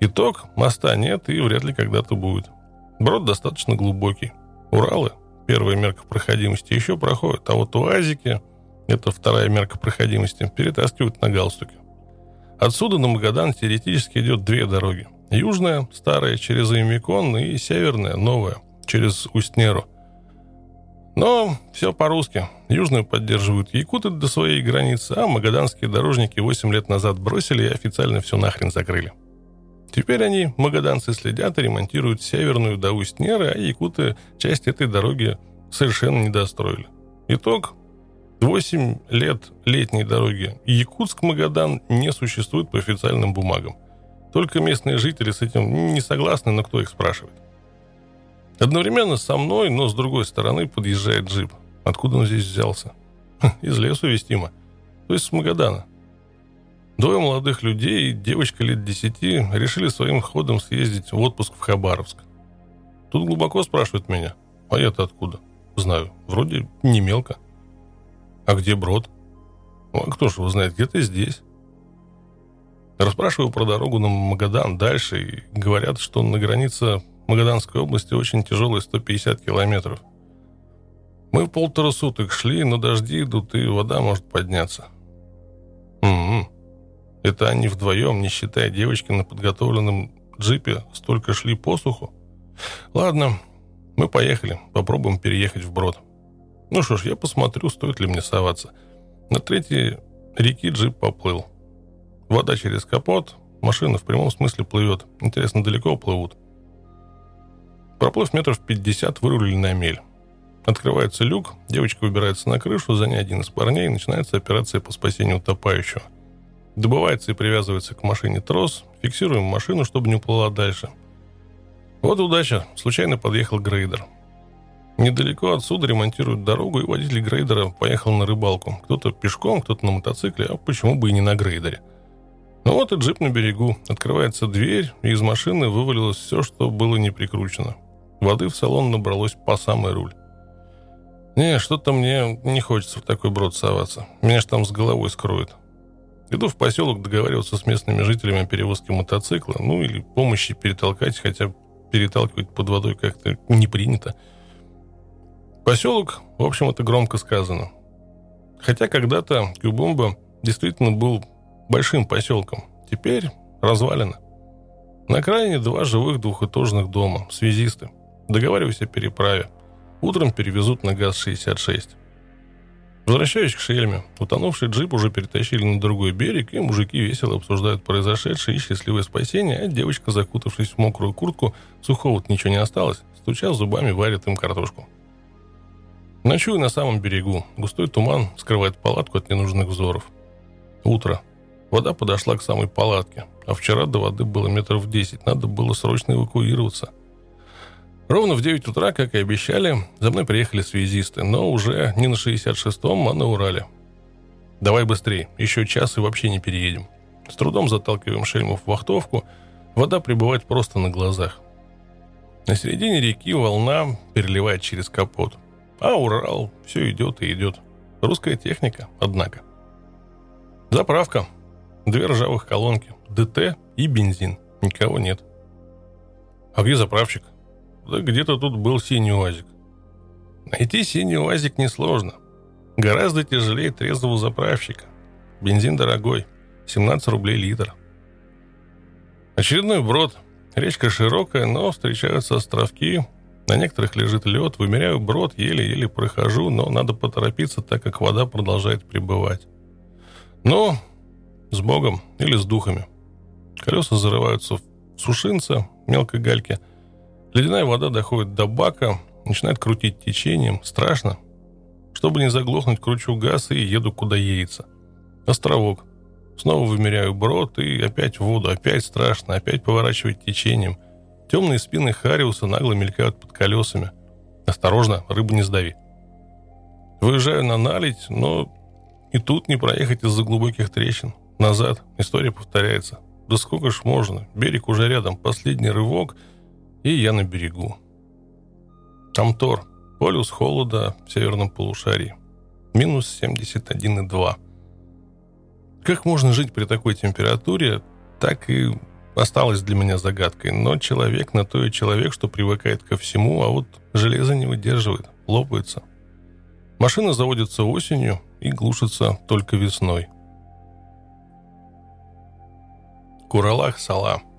Итог – моста нет и вряд ли когда-то будет. Брод достаточно глубокий. Уралы – первая мерка проходимости, еще проходят, а вот УАЗики – это вторая мерка проходимости, перетаскивают на галстуке. Отсюда на Магадан теоретически идет две дороги. Южная, старая, через Имикон, и северная, новая, через Устнеру. Но все по-русски. Южную поддерживают якуты до своей границы, а магаданские дорожники 8 лет назад бросили и официально все нахрен закрыли. Теперь они, магаданцы, следят и ремонтируют северную до Устнеры, а якуты часть этой дороги совершенно не достроили. Итог 8 лет летней дороги Якутск-Магадан не существует по официальным бумагам. Только местные жители с этим не согласны, но кто их спрашивает? Одновременно со мной, но с другой стороны подъезжает джип. Откуда он здесь взялся? Из лесу вестимо. То есть с Магадана. Двое молодых людей и девочка лет десяти решили своим ходом съездить в отпуск в Хабаровск. Тут глубоко спрашивают меня. А я-то откуда? Знаю. Вроде не мелко. А где Брод? А кто ж его знает, где-то здесь. Расспрашиваю про дорогу на Магадан дальше, и говорят, что на границе Магаданской области очень тяжелые 150 километров. Мы полтора суток шли, но дожди идут, и вода может подняться. Угу. Это они вдвоем, не считая девочки на подготовленном джипе, столько шли по суху? Ладно, мы поехали, попробуем переехать вброд. Ну что ж, я посмотрю, стоит ли мне соваться. На третьей реки джип поплыл. Вода через капот, машина в прямом смысле плывет. Интересно, далеко плывут? Проплыв метров 50, вырулили на мель. Открывается люк, девочка выбирается на крышу, за ней один из парней, и начинается операция по спасению утопающего. Добывается и привязывается к машине трос, фиксируем машину, чтобы не уплыла дальше. Вот удача, случайно подъехал грейдер. Недалеко отсюда ремонтируют дорогу, и водитель грейдера поехал на рыбалку. Кто-то пешком, кто-то на мотоцикле, а почему бы и не на грейдере. Ну вот и джип на берегу. Открывается дверь, и из машины вывалилось все, что было не прикручено. Воды в салон набралось по самый руль. Не, что-то мне не хочется в такой брод соваться. Меня ж там с головой скроет. Иду в поселок договариваться с местными жителями о перевозке мотоцикла, ну или помощи перетолкать, хотя переталкивать под водой как-то не принято. Поселок, в общем, это громко сказано. Хотя когда-то Кюбомба действительно был большим поселком. Теперь развалено. На окраине два живых двухэтажных дома, связисты. Договариваюсь о переправе. Утром перевезут на ГАЗ-66. Возвращаюсь к шельме. Утонувший джип уже перетащили на другой берег, и мужики весело обсуждают произошедшее и счастливое спасение, а девочка, закутавшись в мокрую куртку, сухого ничего не осталось, стуча зубами, варит им картошку. Ночую на самом берегу. Густой туман скрывает палатку от ненужных взоров. Утро. Вода подошла к самой палатке, а вчера до воды было метров десять. Надо было срочно эвакуироваться – Ровно в 9 утра, как и обещали, за мной приехали связисты, но уже не на 66-м, а на Урале. «Давай быстрее, еще час и вообще не переедем». С трудом заталкиваем шельму в вахтовку, вода прибывает просто на глазах. На середине реки волна переливает через капот. А Урал все идет и идет. Русская техника, однако. Заправка. Две ржавых колонки. ДТ и бензин. Никого нет. А где заправщик? Да где-то тут был синий УАЗик. Найти синий УАЗик несложно. Гораздо тяжелее трезвого заправщика. Бензин дорогой. 17 рублей литр. Очередной брод. Речка широкая, но встречаются островки. На некоторых лежит лед. Вымеряю брод, еле-еле прохожу, но надо поторопиться, так как вода продолжает прибывать. Но с Богом или с духами. Колеса зарываются в сушинца, мелкой гальки – Ледяная вода доходит до бака, начинает крутить течением. Страшно. Чтобы не заглохнуть, кручу газ и еду куда едется. Островок. Снова вымеряю брод и опять в воду. Опять страшно, опять поворачивать течением. Темные спины Хариуса нагло мелькают под колесами. Осторожно, рыбу не сдави. Выезжаю на наледь, но и тут не проехать из-за глубоких трещин. Назад. История повторяется. Да сколько ж можно? Берег уже рядом. Последний рывок — и я на берегу. Амтор. Полюс холода в северном полушарии. Минус 71,2. Как можно жить при такой температуре, так и осталось для меня загадкой. Но человек на то и человек, что привыкает ко всему, а вот железо не выдерживает, лопается. Машина заводится осенью и глушится только весной. Куралах-Сала –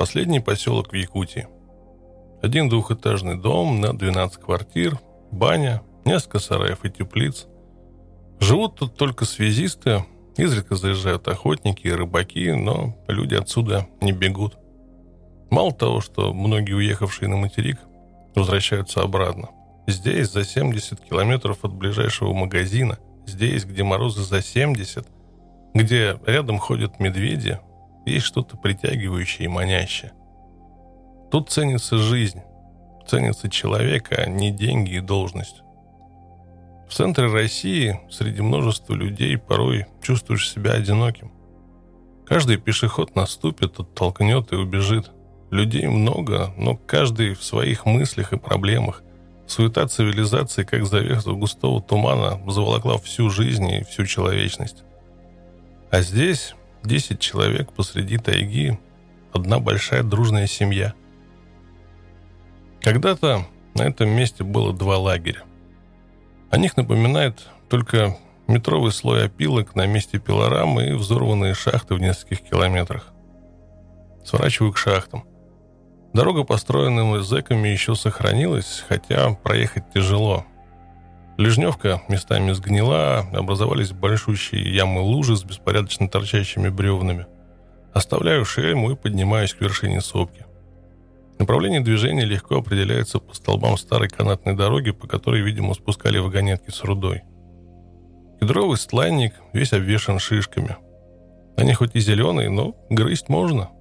Последний поселок в Якутии. Один двухэтажный дом на 12 квартир, баня, несколько сараев и теплиц. Живут тут только связисты, изредка заезжают охотники и рыбаки, но люди отсюда не бегут. Мало того, что многие уехавшие на материк возвращаются обратно. Здесь, за 70 километров от ближайшего магазина, здесь, где морозы за 70, где рядом ходят медведи, есть что-то притягивающее и манящее. Тут ценится жизнь, ценится человек, а не деньги и должность. В центре России среди множества людей порой чувствуешь себя одиноким. Каждый пешеход наступит, оттолкнет и убежит. Людей много, но каждый в своих мыслях и проблемах. Суета цивилизации, как завеса густого тумана, заволокла всю жизнь и всю человечность. А здесь Десять человек посреди тайги, одна большая дружная семья. Когда-то на этом месте было два лагеря. О них напоминает только метровый слой опилок на месте пилорамы и взорванные шахты в нескольких километрах. Сворачиваю к шахтам. Дорога, построенная зэками, еще сохранилась, хотя проехать тяжело. Лежневка местами сгнила, образовались большущие ямы-лужи с беспорядочно торчащими бревнами. Оставляю шельму и поднимаюсь к вершине сопки. Направление движения легко определяется по столбам старой канатной дороги, по которой, видимо, спускали вагонетки с рудой. Кедровый стланник весь обвешан шишками. Они хоть и зеленые, но грызть можно –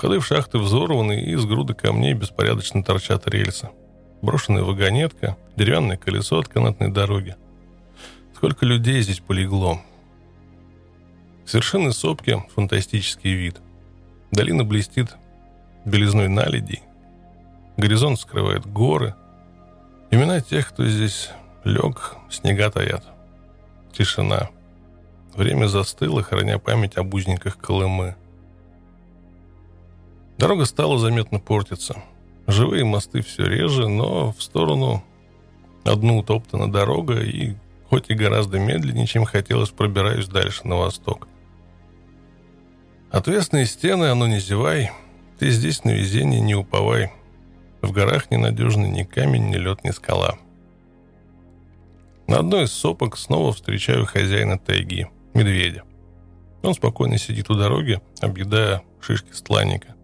Входы в шахты взорваны, и из груды камней беспорядочно торчат рельсы. Брошенная вагонетка, деревянное колесо от канатной дороги. Сколько людей здесь полегло. С вершины сопки фантастический вид. Долина блестит белизной наледей. Горизонт скрывает горы. Имена тех, кто здесь лег, снега таят. Тишина. Время застыло, храня память об узниках Колымы. Дорога стала заметно портиться. Живые мосты все реже, но в сторону одну утоптана дорога, и хоть и гораздо медленнее, чем хотелось, пробираюсь дальше на восток. Отвесные стены, оно не зевай, ты здесь на везение не уповай. В горах ненадежный ни камень, ни лед, ни скала. На одной из сопок снова встречаю хозяина тайги, медведя. Он спокойно сидит у дороги, объедая шишки стланника.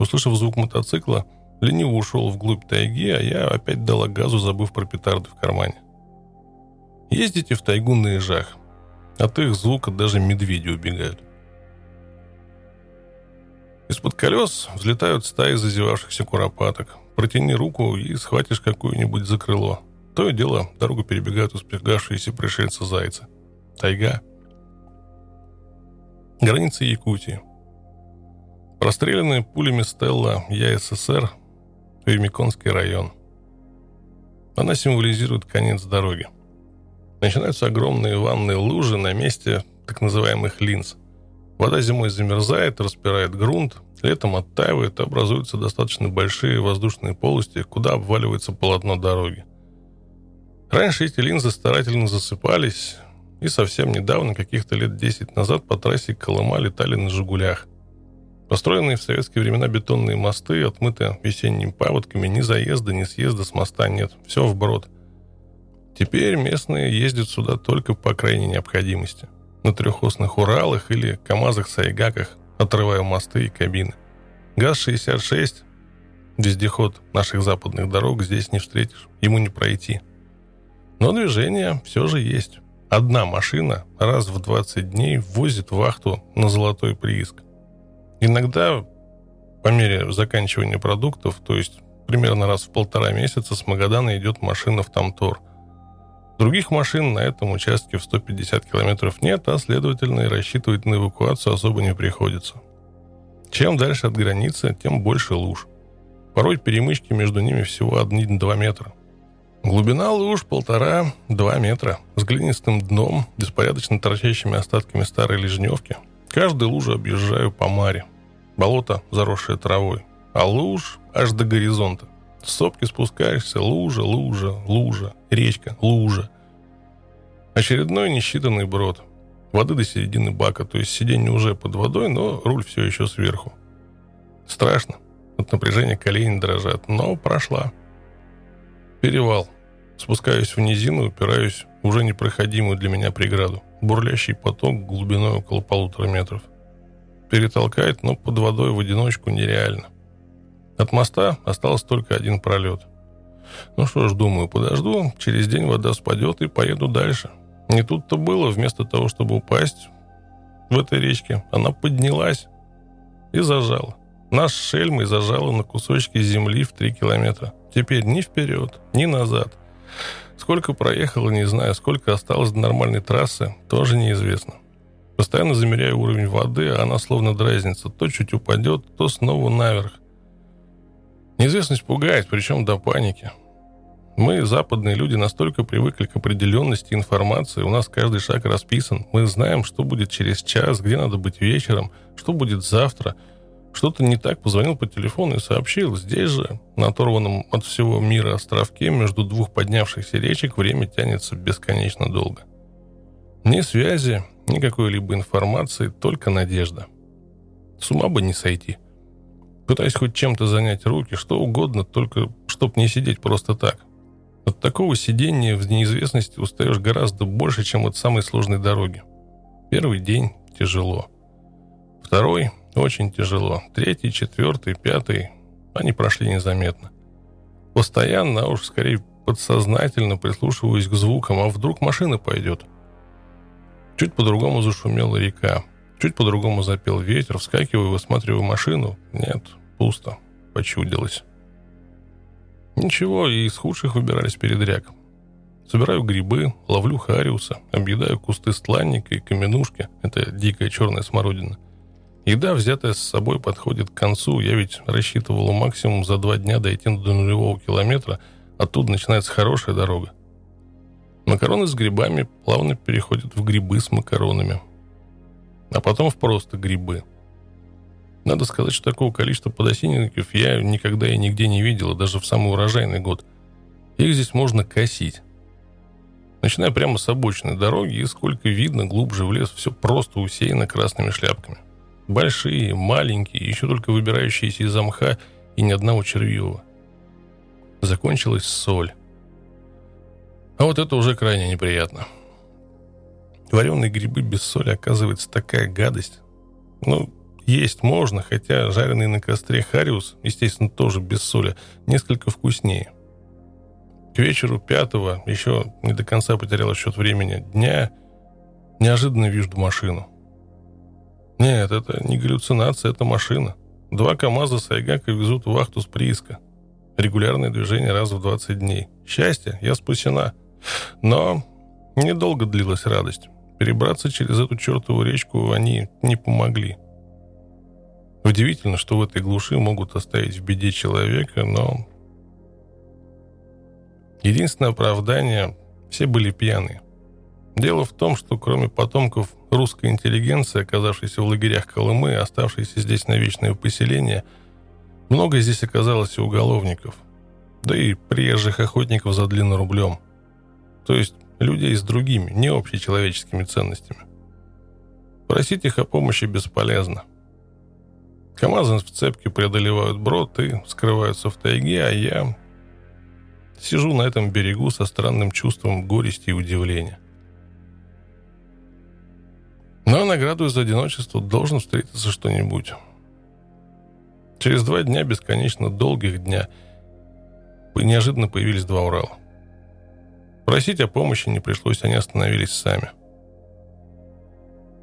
Услышав звук мотоцикла, лениво ушел вглубь тайги, а я опять дала газу, забыв про петарды в кармане. Ездите в тайгу на ежах. От их звука даже медведи убегают. Из-под колес взлетают стаи зазевавшихся куропаток. Протяни руку и схватишь какую-нибудь за крыло. То и дело, дорогу перебегают успехавшиеся пришельцы зайцы. Тайга. Граница Якутии. Простреленная пулями Стелла Я СССР, Пермиконский район. Она символизирует конец дороги. Начинаются огромные ванные лужи на месте так называемых линз. Вода зимой замерзает, распирает грунт, летом оттаивает, образуются достаточно большие воздушные полости, куда обваливается полотно дороги. Раньше эти линзы старательно засыпались, и совсем недавно, каких-то лет 10 назад, по трассе Колыма летали на «Жигулях». Построенные в советские времена бетонные мосты отмыты весенними паводками, ни заезда, ни съезда с моста нет. Все вброд. Теперь местные ездят сюда только по крайней необходимости. На трехосных Уралах или КАМАЗах-Сайгаках, отрывая мосты и кабины. ГАЗ-66, вездеход наших западных дорог, здесь не встретишь. Ему не пройти. Но движение все же есть. Одна машина раз в 20 дней возит вахту на золотой прииск. Иногда по мере заканчивания продуктов, то есть примерно раз в полтора месяца с Магадана идет машина в Тамтор. Других машин на этом участке в 150 километров нет, а следовательно и рассчитывать на эвакуацию особо не приходится. Чем дальше от границы, тем больше луж. Порой перемычки между ними всего 1-2 метра. Глубина луж полтора-два метра, с глинистым дном, беспорядочно торчащими остатками старой лежневки. Каждую лужу объезжаю по маре. Болото, заросшее травой. А луж аж до горизонта. С сопки спускаешься, лужа, лужа, лужа, речка, лужа. Очередной несчитанный брод. Воды до середины бака, то есть сиденье уже под водой, но руль все еще сверху. Страшно. От напряжения колени дрожат, но прошла. Перевал. Спускаюсь в низину, упираюсь в уже непроходимую для меня преграду. Бурлящий поток глубиной около полутора метров перетолкать, но под водой в одиночку нереально. От моста остался только один пролет. Ну что ж, думаю, подожду, через день вода спадет и поеду дальше. Не тут-то было, вместо того, чтобы упасть в этой речке, она поднялась и зажала. Наш шельмой зажала на кусочки земли в три километра. Теперь ни вперед, ни назад. Сколько проехала, не знаю, сколько осталось до нормальной трассы, тоже неизвестно. Постоянно замеряю уровень воды, а она словно дразнится. То чуть упадет, то снова наверх. Неизвестность пугает, причем до паники. Мы, западные люди, настолько привыкли к определенности информации, у нас каждый шаг расписан. Мы знаем, что будет через час, где надо быть вечером, что будет завтра. Что-то не так, позвонил по телефону и сообщил. Здесь же, на оторванном от всего мира островке, между двух поднявшихся речек, время тянется бесконечно долго. Ни связи, ни какой-либо информации, только надежда. С ума бы не сойти. Пытаясь хоть чем-то занять руки, что угодно, только чтоб не сидеть просто так. От такого сидения в неизвестности устаешь гораздо больше, чем от самой сложной дороги. Первый день тяжело. Второй очень тяжело. Третий, четвертый, пятый они прошли незаметно. Постоянно, а уж скорее подсознательно прислушиваюсь к звукам, а вдруг машина пойдет. Чуть по-другому зашумела река. Чуть по-другому запел ветер, вскакиваю, высматриваю машину. Нет, пусто. Почудилось. Ничего, и из худших выбирались передряг. Собираю грибы, ловлю хариуса, объедаю кусты стланника и каменушки. Это дикая черная смородина. Еда, взятая с собой, подходит к концу. Я ведь рассчитывал максимум за два дня дойти до нулевого километра. Оттуда начинается хорошая дорога. Макароны с грибами плавно переходят в грибы с макаронами. А потом в просто грибы – надо сказать, что такого количества подосиновиков я никогда и нигде не видела, даже в самый урожайный год. Их здесь можно косить. Начиная прямо с обочины дороги, и сколько видно, глубже в лес, все просто усеяно красными шляпками. Большие, маленькие, еще только выбирающиеся из мха и ни одного червивого. Закончилась соль. А вот это уже крайне неприятно. Вареные грибы без соли, оказывается, такая гадость. Ну, есть можно, хотя жареный на костре хариус, естественно, тоже без соли, несколько вкуснее. К вечеру пятого, еще не до конца потерял счет времени, дня, неожиданно вижу машину. Нет, это не галлюцинация, это машина. Два КАМАЗа с Айгака везут вахту с прииска. Регулярное движение раз в 20 дней. Счастье, я спасена. Но недолго длилась радость. Перебраться через эту чертову речку они не помогли. Удивительно, что в этой глуши могут оставить в беде человека, но... Единственное оправдание – все были пьяные. Дело в том, что кроме потомков русской интеллигенции, оказавшейся в лагерях Колымы, оставшейся здесь на вечное поселение, много здесь оказалось и уголовников, да и приезжих охотников за длиннорублем. То есть людей с другими, не общечеловеческими ценностями. Просить их о помощи бесполезно. КамАЗы в цепке преодолевают брод и скрываются в тайге, а я сижу на этом берегу со странным чувством горести и удивления. Но награду за одиночество должен встретиться что-нибудь. Через два дня бесконечно долгих дня неожиданно появились два Урала. Просить о помощи не пришлось, они остановились сами.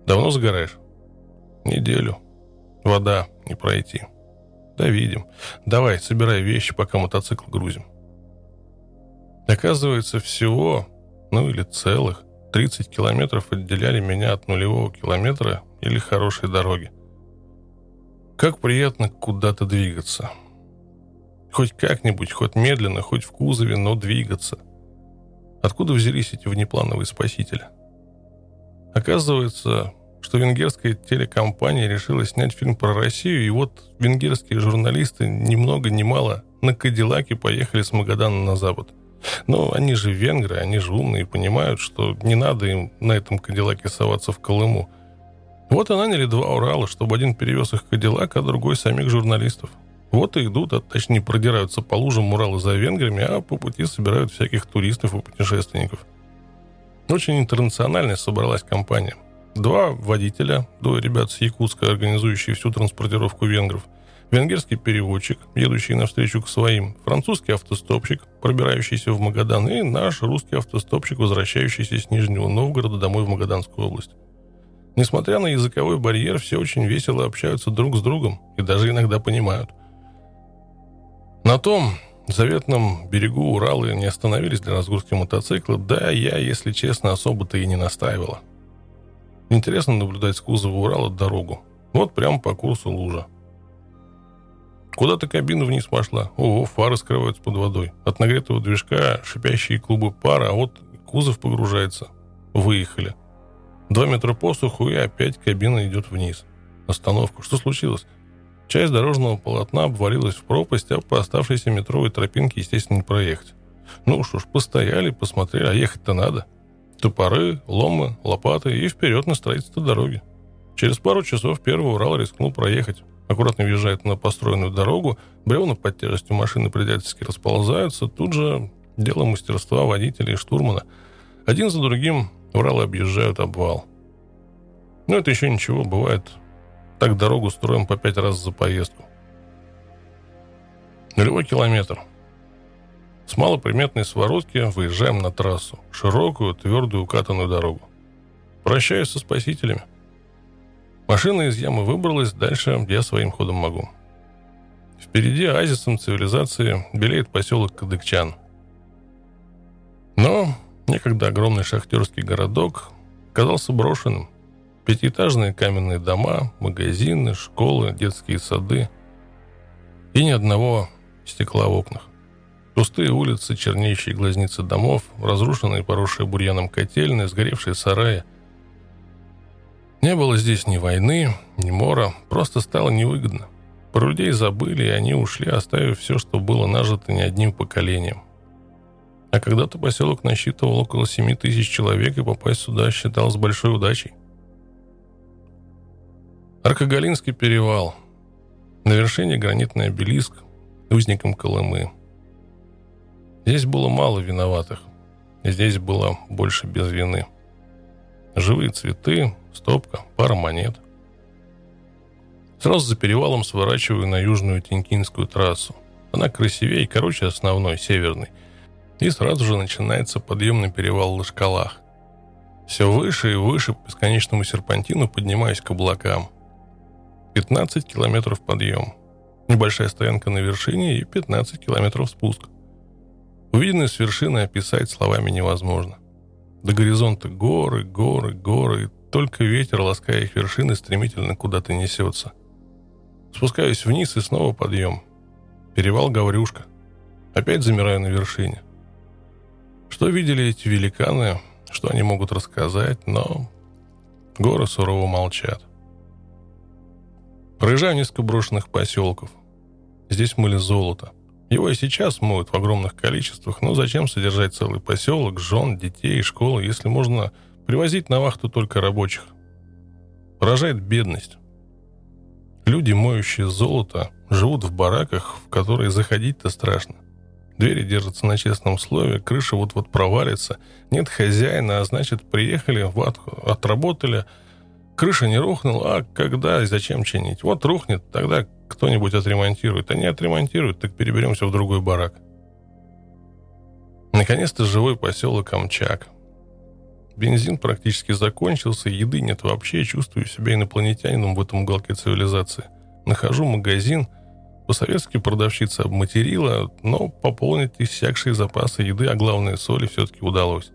«Давно загораешь?» «Неделю», Вода, не пройти. Да видим. Давай, собирай вещи, пока мотоцикл грузим. Оказывается, всего, ну или целых, 30 километров отделяли меня от нулевого километра или хорошей дороги. Как приятно куда-то двигаться. Хоть как-нибудь, хоть медленно, хоть в кузове, но двигаться. Откуда взялись эти внеплановые спасители? Оказывается, что венгерская телекомпания решила снять фильм про Россию, и вот венгерские журналисты ни много ни мало на Кадиллаке поехали с Магадана на запад. Но они же венгры, они же умные и понимают, что не надо им на этом Кадиллаке соваться в Колыму. Вот и наняли два Урала, чтобы один перевез их Кадиллак, а другой самих журналистов. Вот и идут, а точнее продираются по лужам Урала за венграми, а по пути собирают всяких туристов и путешественников. Очень интернациональная собралась компания – Два водителя, двое ребят с Якутска, организующие всю транспортировку венгров, венгерский переводчик, едущий навстречу к своим, французский автостопщик, пробирающийся в Магадан, и наш русский автостопщик, возвращающийся с Нижнего Новгорода домой в Магаданскую область. Несмотря на языковой барьер, все очень весело общаются друг с другом и даже иногда понимают. На том заветном берегу Уралы не остановились для разгрузки мотоцикла, да я, если честно, особо-то и не настаивала. Интересно наблюдать с кузова Урала дорогу. Вот прямо по курсу лужа. Куда-то кабина вниз пошла. Ого, фары скрываются под водой. От нагретого движка шипящие клубы пара, а вот кузов погружается. Выехали. Два метра посуху, и опять кабина идет вниз. Остановка. Что случилось? Часть дорожного полотна обвалилась в пропасть, а по оставшейся метровой тропинке, естественно, не проехать. Ну что ж, постояли, посмотрели, а ехать-то надо. Топоры, ломы, лопаты и вперед на строительство дороги. Через пару часов первый Урал рискнул проехать. Аккуратно въезжает на построенную дорогу, бревна под тяжестью машины предательски расползаются. Тут же дело мастерства водителя и штурмана. Один за другим Уралы объезжают обвал. Но это еще ничего, бывает. Так дорогу строим по пять раз за поездку. Нулевой километр. С малоприметной своротки выезжаем на трассу. Широкую, твердую, укатанную дорогу. Прощаюсь со спасителями. Машина из ямы выбралась, дальше я своим ходом могу. Впереди оазисом цивилизации белеет поселок Кадыкчан. Но некогда огромный шахтерский городок казался брошенным. Пятиэтажные каменные дома, магазины, школы, детские сады. И ни одного стекла в окнах. Пустые улицы, чернеющие глазницы домов, разрушенные, поросшие бурьяном котельные, сгоревшие сараи. Не было здесь ни войны, ни мора, просто стало невыгодно. Про людей забыли, и они ушли, оставив все, что было нажито не одним поколением. А когда-то поселок насчитывал около 7 тысяч человек, и попасть сюда считалось большой удачей. Аркогалинский перевал. На вершине гранитный обелиск, узником Колымы – Здесь было мало виноватых. Здесь было больше без вины. Живые цветы, стопка, пара монет. Сразу за перевалом сворачиваю на южную Тинькинскую трассу. Она красивее и короче основной, северной. И сразу же начинается подъемный перевал в Лышкалах. Все выше и выше по бесконечному серпантину поднимаюсь к облакам. 15 километров подъем. Небольшая стоянка на вершине и 15 километров спуск. Увиденное с вершины описать словами невозможно. До горизонта горы, горы, горы, и только ветер, лаская их вершины, стремительно куда-то несется. Спускаюсь вниз и снова подъем. Перевал Гаврюшка. Опять замираю на вершине. Что видели эти великаны, что они могут рассказать, но горы сурово молчат. Проезжаю несколько брошенных поселков. Здесь мыли золото. Его и сейчас моют в огромных количествах, но зачем содержать целый поселок, жен, детей, школы, если можно привозить на вахту только рабочих? Поражает бедность. Люди, моющие золото, живут в бараках, в которые заходить-то страшно. Двери держатся на честном слове, крыша вот-вот провалится, нет хозяина, а значит, приехали, вот, отработали, крыша не рухнула, а когда и зачем чинить? Вот рухнет, тогда кто-нибудь отремонтирует. А не отремонтирует, так переберемся в другой барак. Наконец-то живой поселок Амчак. Бензин практически закончился, еды нет вообще, чувствую себя инопланетянином в этом уголке цивилизации. Нахожу магазин, по-советски продавщица обматерила, но пополнить иссякшие запасы еды, а главное соли, все-таки удалось.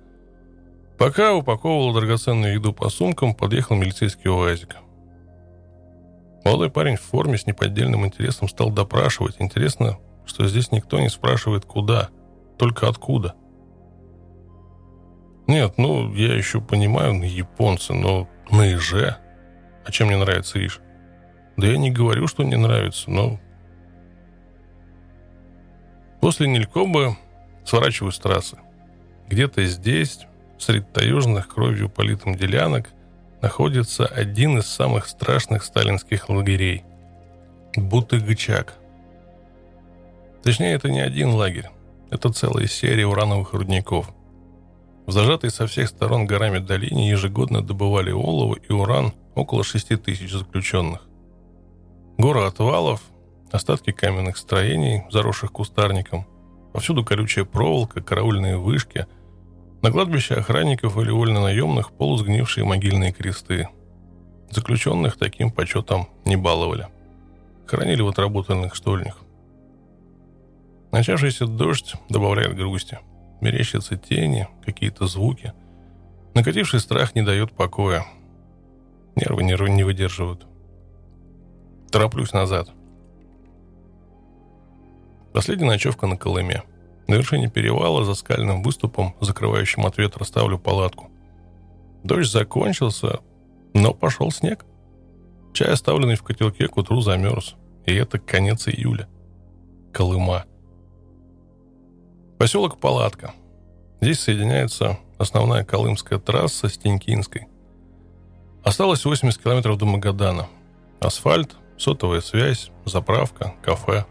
Пока упаковывал драгоценную еду по сумкам, подъехал милицейский УАЗик. Молодой парень в форме с неподдельным интересом стал допрашивать. Интересно, что здесь никто не спрашивает куда, только откуда. Нет, ну, я еще понимаю, японцы, но на Иже. А чем мне нравится Иж? Да я не говорю, что не нравится, но... После Нелькоба сворачиваю с трассы. Где-то здесь, среди таежных кровью политым делянок – находится один из самых страшных сталинских лагерей – Бутыгчак. Точнее, это не один лагерь, это целая серия урановых рудников. В зажатой со всех сторон горами долине ежегодно добывали олово и уран около 6 тысяч заключенных. Гора отвалов, остатки каменных строений, заросших кустарником, повсюду колючая проволока, караульные вышки – на кладбище охранников или вольно-наемных полусгнившие могильные кресты. Заключенных таким почетом не баловали. Хоронили в отработанных штольнях. Начавшийся дождь добавляет грусти. Мерещатся тени, какие-то звуки. Накативший страх не дает покоя. Нервы нервы не выдерживают. Тороплюсь назад. Последняя ночевка на Колыме – на вершине перевала за скальным выступом, закрывающим от ветра, ставлю палатку. Дождь закончился, но пошел снег. Чай, оставленный в котелке, к утру замерз. И это конец июля. Колыма. Поселок Палатка. Здесь соединяется основная Колымская трасса с Тенькинской. Осталось 80 километров до Магадана. Асфальт, сотовая связь, заправка, кафе.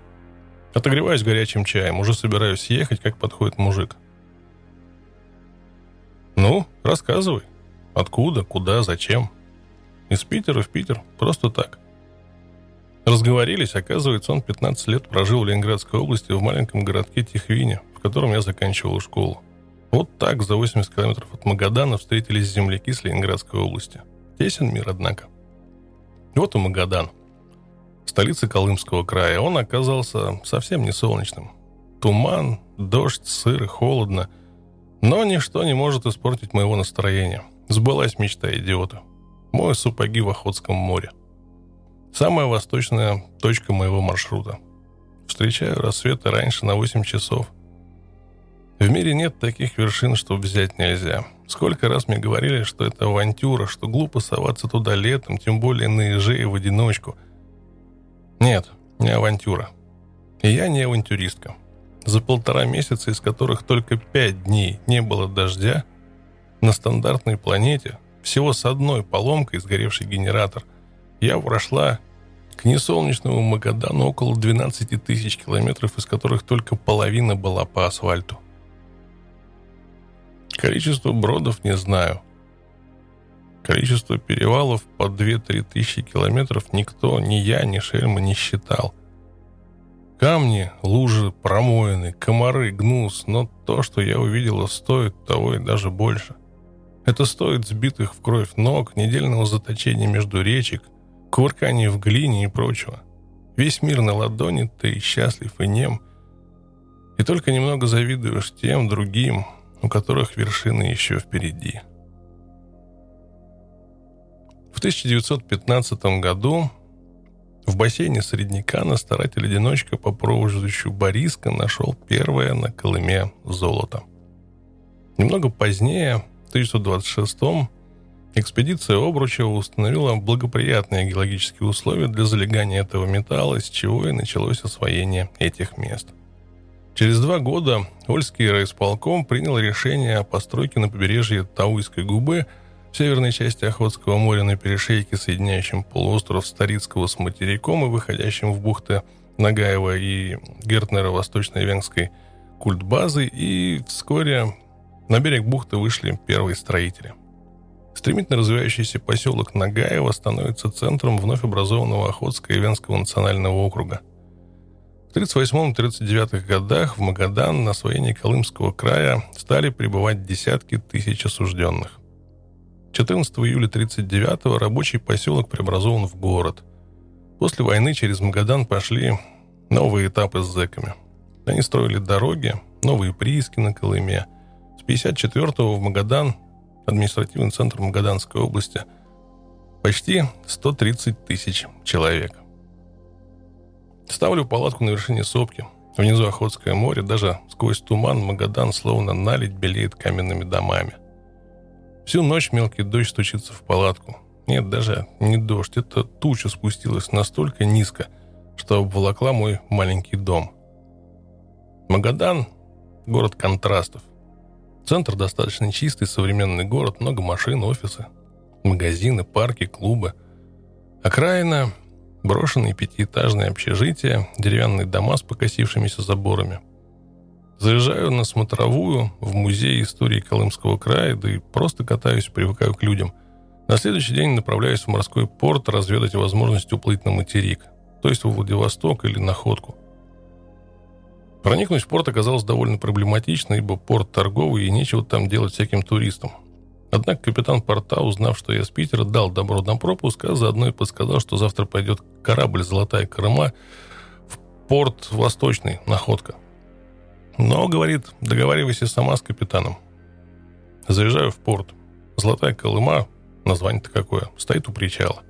Отогреваюсь горячим чаем, уже собираюсь ехать, как подходит мужик. «Ну, рассказывай. Откуда, куда, зачем?» «Из Питера в Питер. Просто так». Разговорились, оказывается, он 15 лет прожил в Ленинградской области в маленьком городке Тихвине, в котором я заканчивал школу. Вот так за 80 километров от Магадана встретились земляки с Ленинградской области. Тесен мир, однако. Вот и Магадан. Столица Колымского края. Он оказался совсем не солнечным. Туман, дождь, сыро, холодно. Но ничто не может испортить моего настроения. Сбылась мечта идиота. Мой сапоги в Охотском море. Самая восточная точка моего маршрута. Встречаю рассветы раньше на 8 часов. В мире нет таких вершин, что взять нельзя. Сколько раз мне говорили, что это авантюра, что глупо соваться туда летом, тем более на еже и в одиночку. Нет, не авантюра. Я не авантюристка. За полтора месяца, из которых только пять дней не было дождя, на стандартной планете, всего с одной поломкой сгоревший генератор, я прошла к несолнечному Магадану около 12 тысяч километров, из которых только половина была по асфальту. Количество бродов не знаю. Количество перевалов по 2-3 тысячи километров никто, ни я, ни Шельма не считал. Камни, лужи, промоины, комары, гнус, но то, что я увидела, стоит того и даже больше. Это стоит сбитых в кровь ног, недельного заточения между речек, кувыркания в глине и прочего. Весь мир на ладони, ты счастлив и нем. И только немного завидуешь тем, другим, у которых вершины еще впереди. В 1915 году в бассейне Среднекана старатель-одиночка по прозвищу Бориска нашел первое на Колыме золото. Немного позднее, в 1926 экспедиция Обручева установила благоприятные геологические условия для залегания этого металла, с чего и началось освоение этих мест – Через два года Ольский райисполком принял решение о постройке на побережье Тауйской губы в северной части Охотского моря на перешейке, соединяющем полуостров Старицкого с материком и выходящим в бухты Нагаева и Гертнера Восточной Венгской культбазы, и вскоре на берег бухты вышли первые строители. Стремительно развивающийся поселок Нагаева становится центром вновь образованного Охотского и Венского национального округа – в 1938-1939 годах в Магадан на освоение Колымского края стали прибывать десятки тысяч осужденных. 14 июля 1939 рабочий поселок преобразован в город. После войны через Магадан пошли новые этапы с зэками. Они строили дороги, новые прииски на Колыме. С 1954 в Магадан, административный центр Магаданской области, почти 130 тысяч человек. Ставлю палатку на вершине сопки. Внизу Охотское море, даже сквозь туман Магадан словно налить белеет каменными домами. Всю ночь мелкий дождь стучится в палатку. Нет, даже не дождь, это туча спустилась настолько низко, что обволокла мой маленький дом. Магадан – город контрастов. Центр достаточно чистый, современный город, много машин, офисы, магазины, парки, клубы. Окраина Брошенные пятиэтажные общежития, деревянные дома с покосившимися заборами. Заезжаю на смотровую в музей истории Колымского края, да и просто катаюсь, привыкаю к людям. На следующий день направляюсь в морской порт разведать возможность уплыть на материк, то есть в Владивосток или Находку. Проникнуть в порт оказалось довольно проблематично, ибо порт торговый и нечего там делать всяким туристам. Однако капитан порта, узнав, что я с Питера, дал добро на пропуск, а заодно и подсказал, что завтра пойдет корабль «Золотая Крыма» в порт Восточный, Находка. Но, говорит, договаривайся сама с капитаном. Заезжаю в порт. «Золотая Колыма», название-то какое, стоит у причала.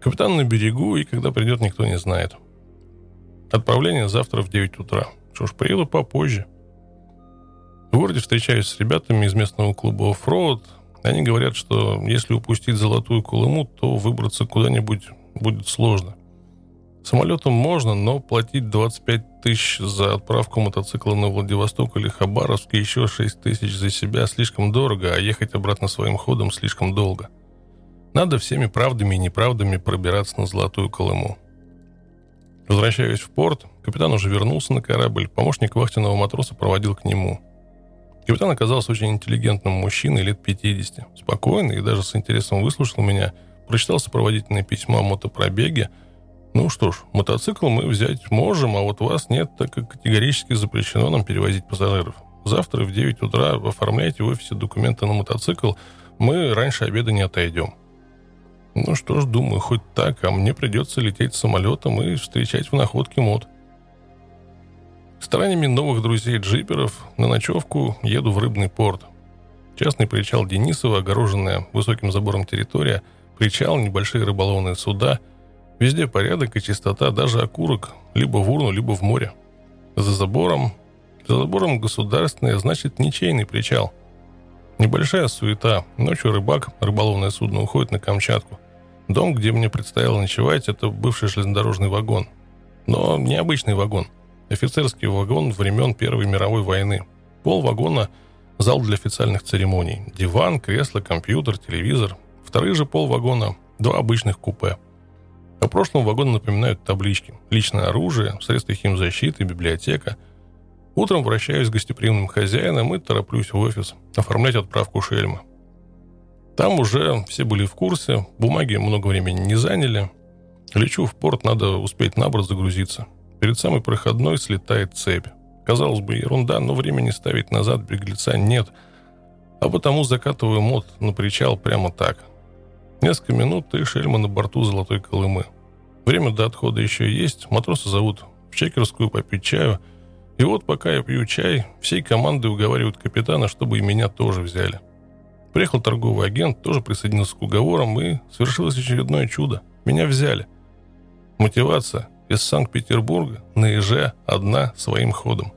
Капитан на берегу, и когда придет, никто не знает. Отправление завтра в 9 утра. Что ж, приеду попозже – в городе встречаюсь с ребятами из местного клуба «Оффроуд». Они говорят, что если упустить золотую Колыму, то выбраться куда-нибудь будет сложно. Самолетом можно, но платить 25 тысяч за отправку мотоцикла на Владивосток или Хабаровск и еще 6 тысяч за себя слишком дорого, а ехать обратно своим ходом слишком долго. Надо всеми правдами и неправдами пробираться на Золотую Колыму. Возвращаясь в порт, капитан уже вернулся на корабль, помощник вахтенного матроса проводил к нему. Капитан оказался очень интеллигентным мужчиной лет 50, спокойный и даже с интересом выслушал меня, прочитал сопроводительное письмо о мотопробеге – ну что ж, мотоцикл мы взять можем, а вот вас нет, так как категорически запрещено нам перевозить пассажиров. Завтра в 9 утра оформляйте в офисе документы на мотоцикл, мы раньше обеда не отойдем. Ну что ж, думаю, хоть так, а мне придется лететь самолетом и встречать в находке мод. Стараниями новых друзей-джиперов на ночевку еду в рыбный порт. Частный причал Денисова, огороженная высоким забором территория, причал, небольшие рыболовные суда – Везде порядок и чистота, даже окурок, либо в урну, либо в море. За забором, за забором государственный, значит ничейный причал. Небольшая суета. Ночью рыбак, рыболовное судно, уходит на Камчатку. Дом, где мне предстояло ночевать, это бывший железнодорожный вагон. Но необычный вагон. Офицерский вагон времен Первой мировой войны. Пол вагона – зал для официальных церемоний. Диван, кресло, компьютер, телевизор. Вторые же пол вагона – два обычных купе – по прошлому вагону напоминают таблички. Личное оружие, средства химзащиты, библиотека. Утром вращаюсь с гостеприимным хозяином и тороплюсь в офис оформлять отправку Шельма. Там уже все были в курсе, бумаги много времени не заняли. Лечу в порт, надо успеть на борт загрузиться. Перед самой проходной слетает цепь. Казалось бы, ерунда, но времени ставить назад беглеца нет. А потому закатываю мод на причал прямо так. Несколько минут, и Шельма на борту Золотой Колымы. Время до отхода еще есть, матросы зовут в чекерскую попить чаю. И вот пока я пью чай, всей командой уговаривают капитана, чтобы и меня тоже взяли. Приехал торговый агент, тоже присоединился к уговорам, и совершилось очередное чудо. Меня взяли. Мотивация из Санкт-Петербурга на Иже одна своим ходом.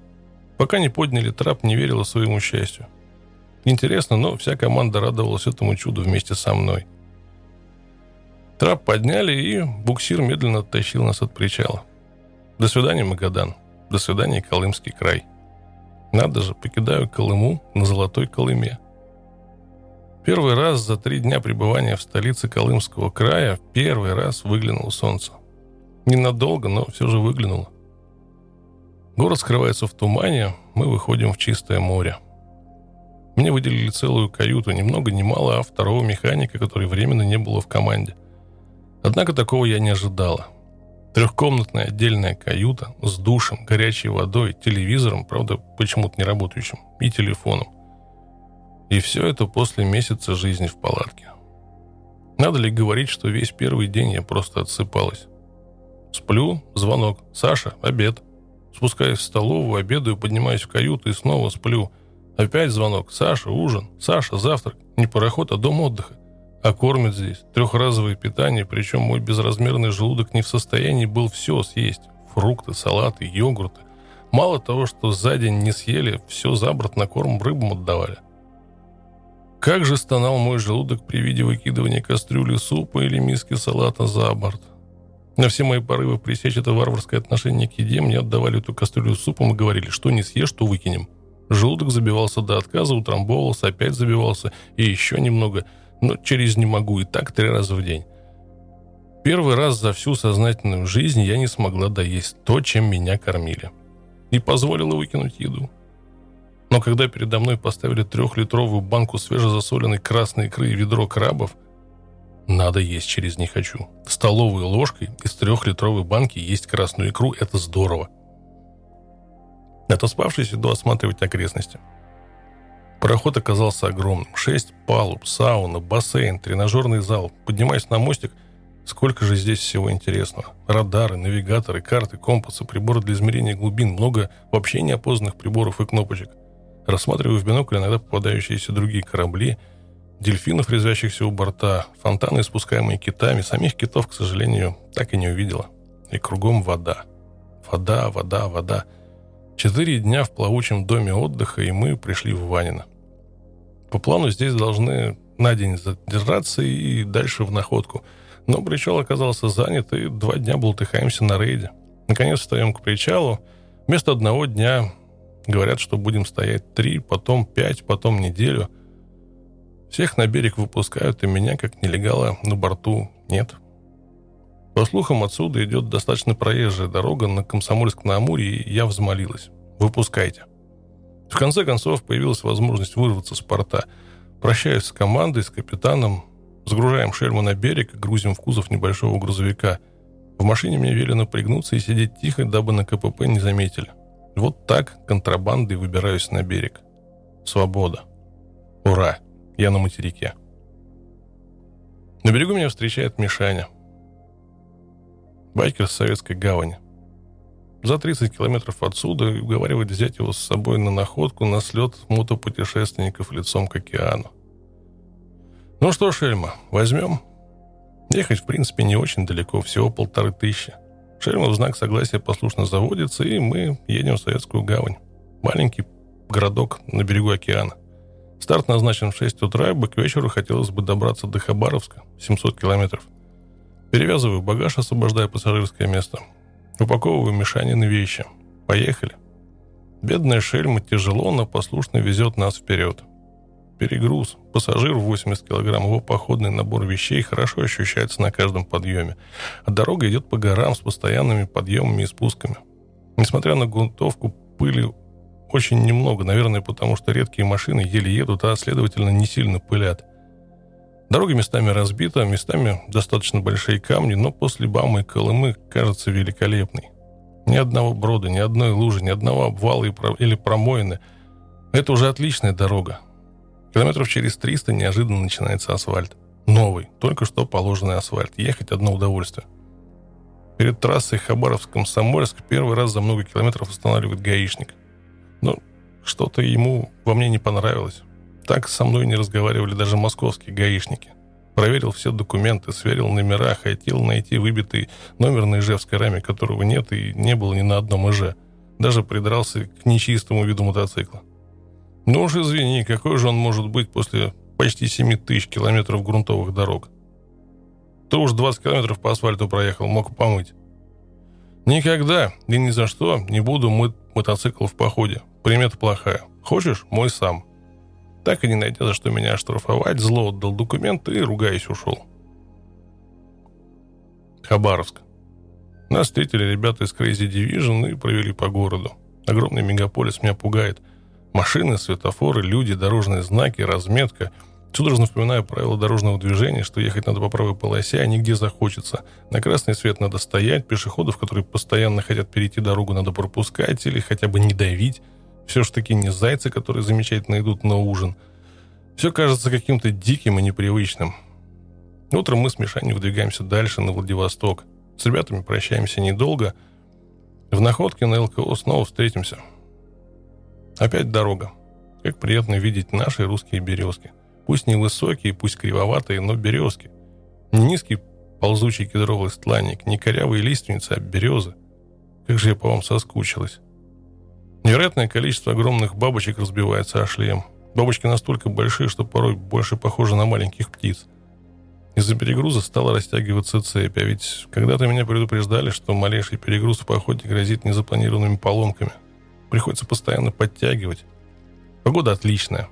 Пока не подняли трап, не верила своему счастью. Интересно, но вся команда радовалась этому чуду вместе со мной. Трап подняли, и буксир медленно оттащил нас от причала. До свидания, Магадан. До свидания, Колымский край. Надо же, покидаю Колыму на Золотой Колыме. Первый раз за три дня пребывания в столице Колымского края первый раз выглянуло солнце. Ненадолго, но все же выглянуло. Город скрывается в тумане, мы выходим в чистое море. Мне выделили целую каюту, ни много ни мало, а второго механика, который временно не было в команде. Однако такого я не ожидала. Трехкомнатная отдельная каюта с душем, горячей водой, телевизором, правда, почему-то не работающим, и телефоном. И все это после месяца жизни в палатке. Надо ли говорить, что весь первый день я просто отсыпалась? Сплю, звонок. Саша, обед. Спускаюсь в столовую, обедаю, поднимаюсь в каюту и снова сплю. Опять звонок. Саша, ужин. Саша, завтрак. Не пароход, а дом отдыха. А кормят здесь трехразовое питание, причем мой безразмерный желудок не в состоянии был все съесть. Фрукты, салаты, йогурты. Мало того, что за день не съели, все за борт на корм рыбам отдавали. Как же стонал мой желудок при виде выкидывания кастрюли супа или миски салата за борт. На все мои порывы пресечь это варварское отношение к еде мне отдавали эту кастрюлю супом и говорили, что не съешь, то выкинем. Желудок забивался до отказа, утрамбовывался, опять забивался и еще немного – но через не могу и так три раза в день. Первый раз за всю сознательную жизнь я не смогла доесть то, чем меня кормили. И позволила выкинуть еду. Но когда передо мной поставили трехлитровую банку свежезасоленной красной икры и ведро крабов, надо есть через не хочу. Столовой ложкой из трехлитровой банки есть красную икру – это здорово. Отоспавшись, иду осматривать окрестности – Пароход оказался огромным. Шесть палуб, сауна, бассейн, тренажерный зал. Поднимаясь на мостик, сколько же здесь всего интересного. Радары, навигаторы, карты, компасы, приборы для измерения глубин, много вообще неопознанных приборов и кнопочек. Рассматриваю в бинокль иногда попадающиеся другие корабли, дельфинов, резвящихся у борта, фонтаны, испускаемые китами. Самих китов, к сожалению, так и не увидела. И кругом вода. Вода, вода, вода. Четыре дня в плавучем доме отдыха, и мы пришли в Ванино. По плану здесь должны на день задержаться и дальше в находку. Но причал оказался занят, и два дня болтыхаемся на рейде. Наконец встаем к причалу. Вместо одного дня говорят, что будем стоять три, потом пять, потом неделю. Всех на берег выпускают, и меня, как нелегала, на борту нет. По слухам, отсюда идет достаточно проезжая дорога на Комсомольск-на-Амуре, и я взмолилась. Выпускайте. В конце концов, появилась возможность вырваться с порта. Прощаюсь с командой, с капитаном, загружаем шельму на берег и грузим в кузов небольшого грузовика. В машине мне велено пригнуться и сидеть тихо, дабы на КПП не заметили. Вот так контрабандой выбираюсь на берег. Свобода. Ура! Я на материке. На берегу меня встречает Мишаня. Байкер с советской гавани. За 30 километров отсюда уговаривает взять его с собой на находку на слет мотопутешественников лицом к океану. Ну что, Шельма, возьмем? Ехать, в принципе, не очень далеко, всего полторы тысячи. Шельма в знак согласия послушно заводится, и мы едем в Советскую гавань. Маленький городок на берегу океана. Старт назначен в 6 утра, и к вечеру хотелось бы добраться до Хабаровска, 700 километров. Перевязываю багаж, освобождая пассажирское место. Упаковываю Мишанины вещи. Поехали. Бедная шельма тяжело, но послушно везет нас вперед. Перегруз. Пассажир в 80 килограмм. Его походный набор вещей хорошо ощущается на каждом подъеме. А дорога идет по горам с постоянными подъемами и спусками. Несмотря на грунтовку, пыли очень немного, наверное, потому что редкие машины еле едут, а, следовательно, не сильно пылят. Дорога местами разбита, местами достаточно большие камни, но после Бамы и Колымы кажется великолепной. Ни одного брода, ни одной лужи, ни одного обвала или промоины. Это уже отличная дорога. Километров через 300 неожиданно начинается асфальт. Новый, только что положенный асфальт. Ехать одно удовольствие. Перед трассой Хабаровск-Комсомольск первый раз за много километров останавливает гаишник. Но что-то ему во мне не понравилось. Так со мной не разговаривали даже московские гаишники. Проверил все документы, сверил номера, хотел найти выбитый номер на ижевской раме, которого нет и не было ни на одном ИЖ. Даже придрался к нечистому виду мотоцикла. Ну уж извини, какой же он может быть после почти 7 тысяч километров грунтовых дорог? То уж 20 километров по асфальту проехал, мог помыть. Никогда и ни за что не буду мыть мотоцикл в походе. Примета плохая. Хочешь, мой сам. Так и не найдя за что меня оштрафовать, зло отдал документы и, ругаясь, ушел. Хабаровск. Нас встретили ребята из Crazy Division и провели по городу. Огромный мегаполис меня пугает. Машины, светофоры, люди, дорожные знаки, разметка. Судорожно вспоминаю правила дорожного движения, что ехать надо по правой полосе, а нигде захочется. На красный свет надо стоять, пешеходов, которые постоянно хотят перейти дорогу, надо пропускать или хотя бы не давить. Все ж таки не зайцы, которые замечательно идут на ужин. Все кажется каким-то диким и непривычным. Утром мы с Мишаней выдвигаемся дальше, на Владивосток. С ребятами прощаемся недолго. В находке на ЛКО снова встретимся. Опять дорога. Как приятно видеть наши русские березки. Пусть не высокие, пусть кривоватые, но березки. Не низкий ползучий кедровый стланник, не корявые лиственницы, а березы. Как же я по вам соскучилась. Невероятное количество огромных бабочек разбивается о шлем. Бабочки настолько большие, что порой больше похожи на маленьких птиц. Из-за перегруза стала растягиваться цепь, а ведь когда-то меня предупреждали, что малейший перегруз в походе грозит незапланированными поломками. Приходится постоянно подтягивать. Погода отличная.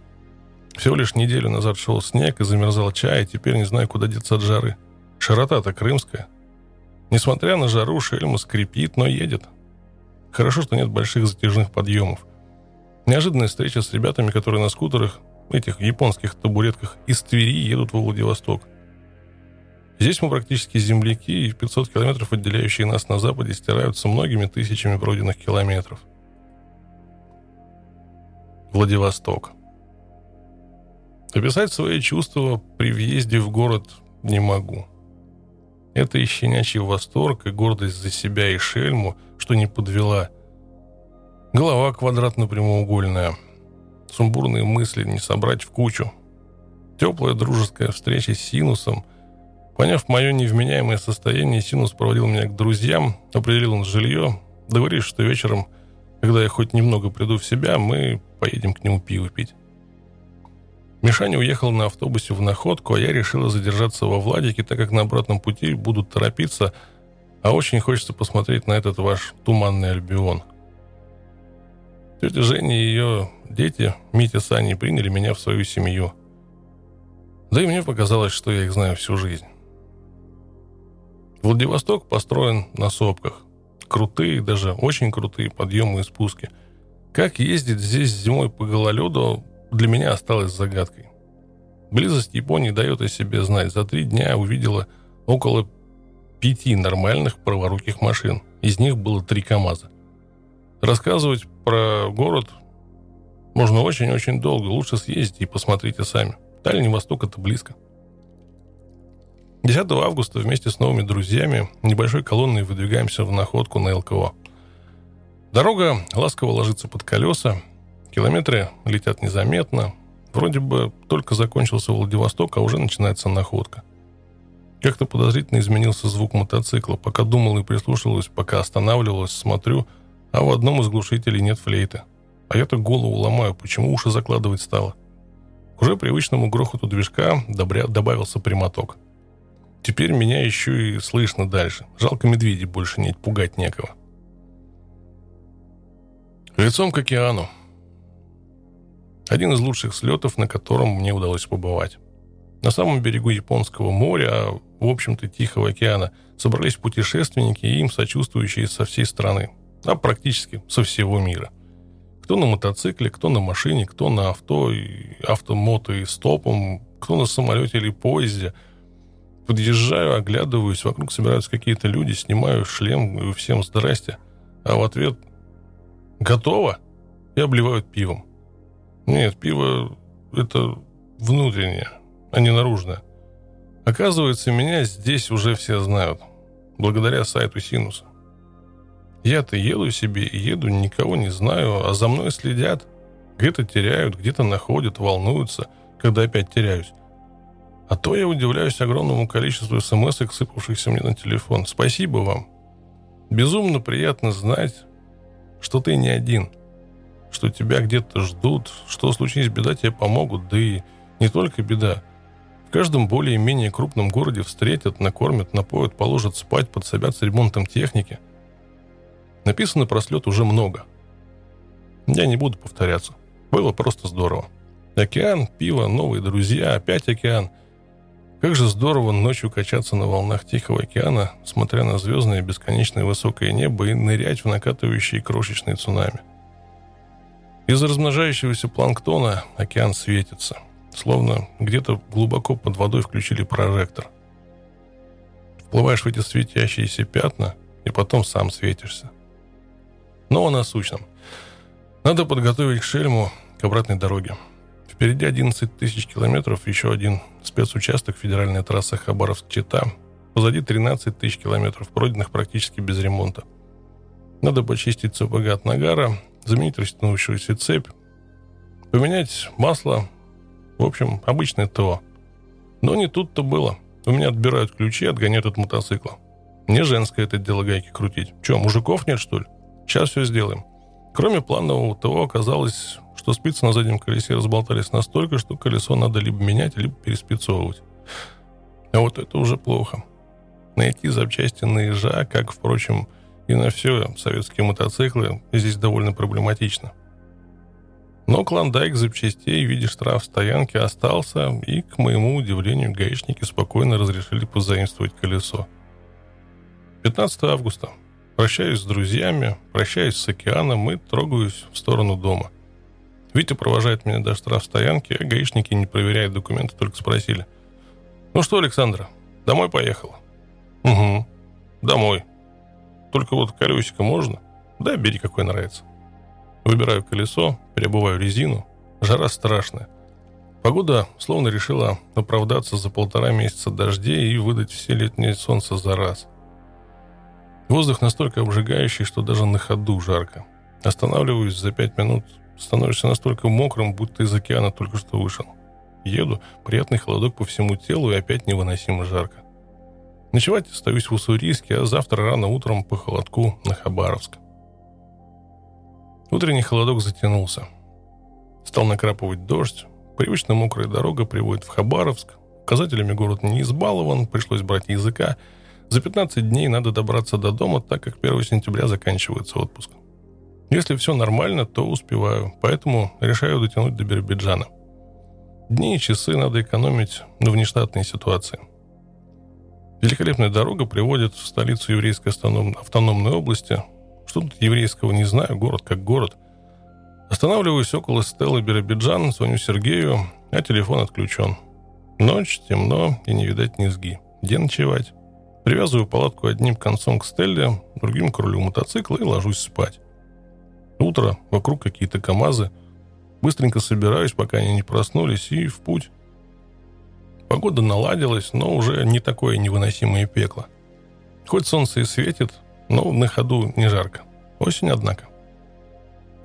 Всего лишь неделю назад шел снег и замерзал чай, и теперь не знаю, куда деться от жары. Широта-то крымская. Несмотря на жару, шельма скрипит, но едет. Хорошо, что нет больших затяжных подъемов. Неожиданная встреча с ребятами, которые на скутерах, этих японских табуретках, из Твери едут во Владивосток. Здесь мы практически земляки, и 500 километров, отделяющие нас на западе, стираются многими тысячами пройденных километров. Владивосток. Описать свои чувства при въезде в город не могу. Это и щенячий восторг, и гордость за себя и шельму, что не подвела. Голова квадратно-прямоугольная. Сумбурные мысли не собрать в кучу. Теплая дружеская встреча с Синусом. Поняв мое невменяемое состояние, Синус проводил меня к друзьям, определил на жилье, договорились, что вечером, когда я хоть немного приду в себя, мы поедем к нему пиво пить. Мишаня уехал на автобусе в Находку, а я решила задержаться во Владике, так как на обратном пути будут торопиться, а очень хочется посмотреть на этот ваш туманный Альбион. Тетя Женя и ее дети, Митя с Аней, приняли меня в свою семью. Да и мне показалось, что я их знаю всю жизнь. Владивосток построен на сопках. Крутые, даже очень крутые подъемы и спуски. Как ездить здесь зимой по гололеду, для меня осталось загадкой. Близость Японии дает о себе знать. За три дня увидела около пяти нормальных праворуких машин. Из них было три КАМАЗа. Рассказывать про город можно очень-очень долго. Лучше съездите и посмотрите сами. Дальний Восток – это близко. 10 августа вместе с новыми друзьями небольшой колонной выдвигаемся в находку на ЛКО. Дорога ласково ложится под колеса, километры летят незаметно. Вроде бы только закончился Владивосток, а уже начинается находка. Как-то подозрительно изменился звук мотоцикла. Пока думал и прислушивалась, пока останавливалась, смотрю – а в одном из глушителей нет флейты. А я-то голову ломаю, почему уши закладывать стало. К уже привычному грохоту движка добря... добавился прямоток. Теперь меня еще и слышно дальше. Жалко медведей больше нет, пугать некого. Лицом к океану. Один из лучших слетов, на котором мне удалось побывать. На самом берегу Японского моря, а в общем-то Тихого океана, собрались путешественники и им сочувствующие со всей страны а практически со всего мира. Кто на мотоцикле, кто на машине, кто на авто, и автомото и стопом, кто на самолете или поезде. Подъезжаю, оглядываюсь, вокруг собираются какие-то люди, снимаю шлем, и всем здрасте. А в ответ «Готово?» и обливают пивом. Нет, пиво – это внутреннее, а не наружное. Оказывается, меня здесь уже все знают, благодаря сайту Синуса. Я-то еду себе и еду, никого не знаю, а за мной следят. Где-то теряют, где-то находят, волнуются, когда опять теряюсь. А то я удивляюсь огромному количеству смс сыпавшихся мне на телефон. Спасибо вам. Безумно приятно знать, что ты не один, что тебя где-то ждут, что случись беда, тебе помогут, да и не только беда. В каждом более-менее крупном городе встретят, накормят, напоят, положат спать, подсобят с ремонтом техники – Написано про слет уже много. Я не буду повторяться. Было просто здорово. Океан, пиво, новые друзья, опять океан. Как же здорово ночью качаться на волнах Тихого океана, смотря на звездное бесконечное высокое небо и нырять в накатывающие крошечные цунами. Из размножающегося планктона океан светится, словно где-то глубоко под водой включили прожектор. Вплываешь в эти светящиеся пятна, и потом сам светишься – но о насущном. Надо подготовить Шельму к обратной дороге. Впереди 11 тысяч километров, еще один спецучасток федеральная трасса Хабаровск-Чита. Позади 13 тысяч километров, пройденных практически без ремонта. Надо почистить ЦПГ от нагара, заменить растянувшуюся цепь, поменять масло. В общем, обычное ТО. Но не тут-то было. У меня отбирают ключи, отгоняют от мотоцикла. Не женское это дело гайки крутить. Че, мужиков нет, что ли? Сейчас все сделаем. Кроме планового ТО оказалось, что спицы на заднем колесе разболтались настолько, что колесо надо либо менять, либо переспицовывать. А вот это уже плохо. Найти запчасти на ежа, как, впрочем, и на все советские мотоциклы, здесь довольно проблематично. Но клондайк запчастей в виде штраф стоянки остался, и, к моему удивлению, гаишники спокойно разрешили позаимствовать колесо. 15 августа. Прощаюсь с друзьями, прощаюсь с океаном и трогаюсь в сторону дома. Витя провожает меня до штрафстоянки, а гаишники не проверяют документы, только спросили. «Ну что, Александра, домой поехала?» «Угу, домой. Только вот колесико можно?» «Да, бери, какой нравится». Выбираю колесо, переобуваю резину. Жара страшная. Погода словно решила оправдаться за полтора месяца дождей и выдать все летнее солнце за раз. Воздух настолько обжигающий, что даже на ходу жарко. Останавливаюсь за пять минут, становишься настолько мокрым, будто из океана только что вышел. Еду, приятный холодок по всему телу и опять невыносимо жарко. Ночевать остаюсь в Уссурийске, а завтра рано утром по холодку на Хабаровск. Утренний холодок затянулся. Стал накрапывать дождь, Привычно мокрая дорога приводит в Хабаровск. Указателями город не избалован, пришлось брать языка. За 15 дней надо добраться до дома, так как 1 сентября заканчивается отпуск. Если все нормально, то успеваю, поэтому решаю дотянуть до Биробиджана. Дни и часы надо экономить на внештатные ситуации. Великолепная дорога приводит в столицу еврейской автономной области. Что тут еврейского не знаю, город как город. Останавливаюсь около Стеллы Биробиджан, звоню Сергею, а телефон отключен. Ночь, темно и не видать низги. Где ночевать? Привязываю палатку одним концом к Стелле, другим к рулю мотоцикла и ложусь спать. Утро, вокруг какие-то КАМАЗы. Быстренько собираюсь, пока они не проснулись, и в путь. Погода наладилась, но уже не такое невыносимое пекло. Хоть солнце и светит, но на ходу не жарко. Осень, однако.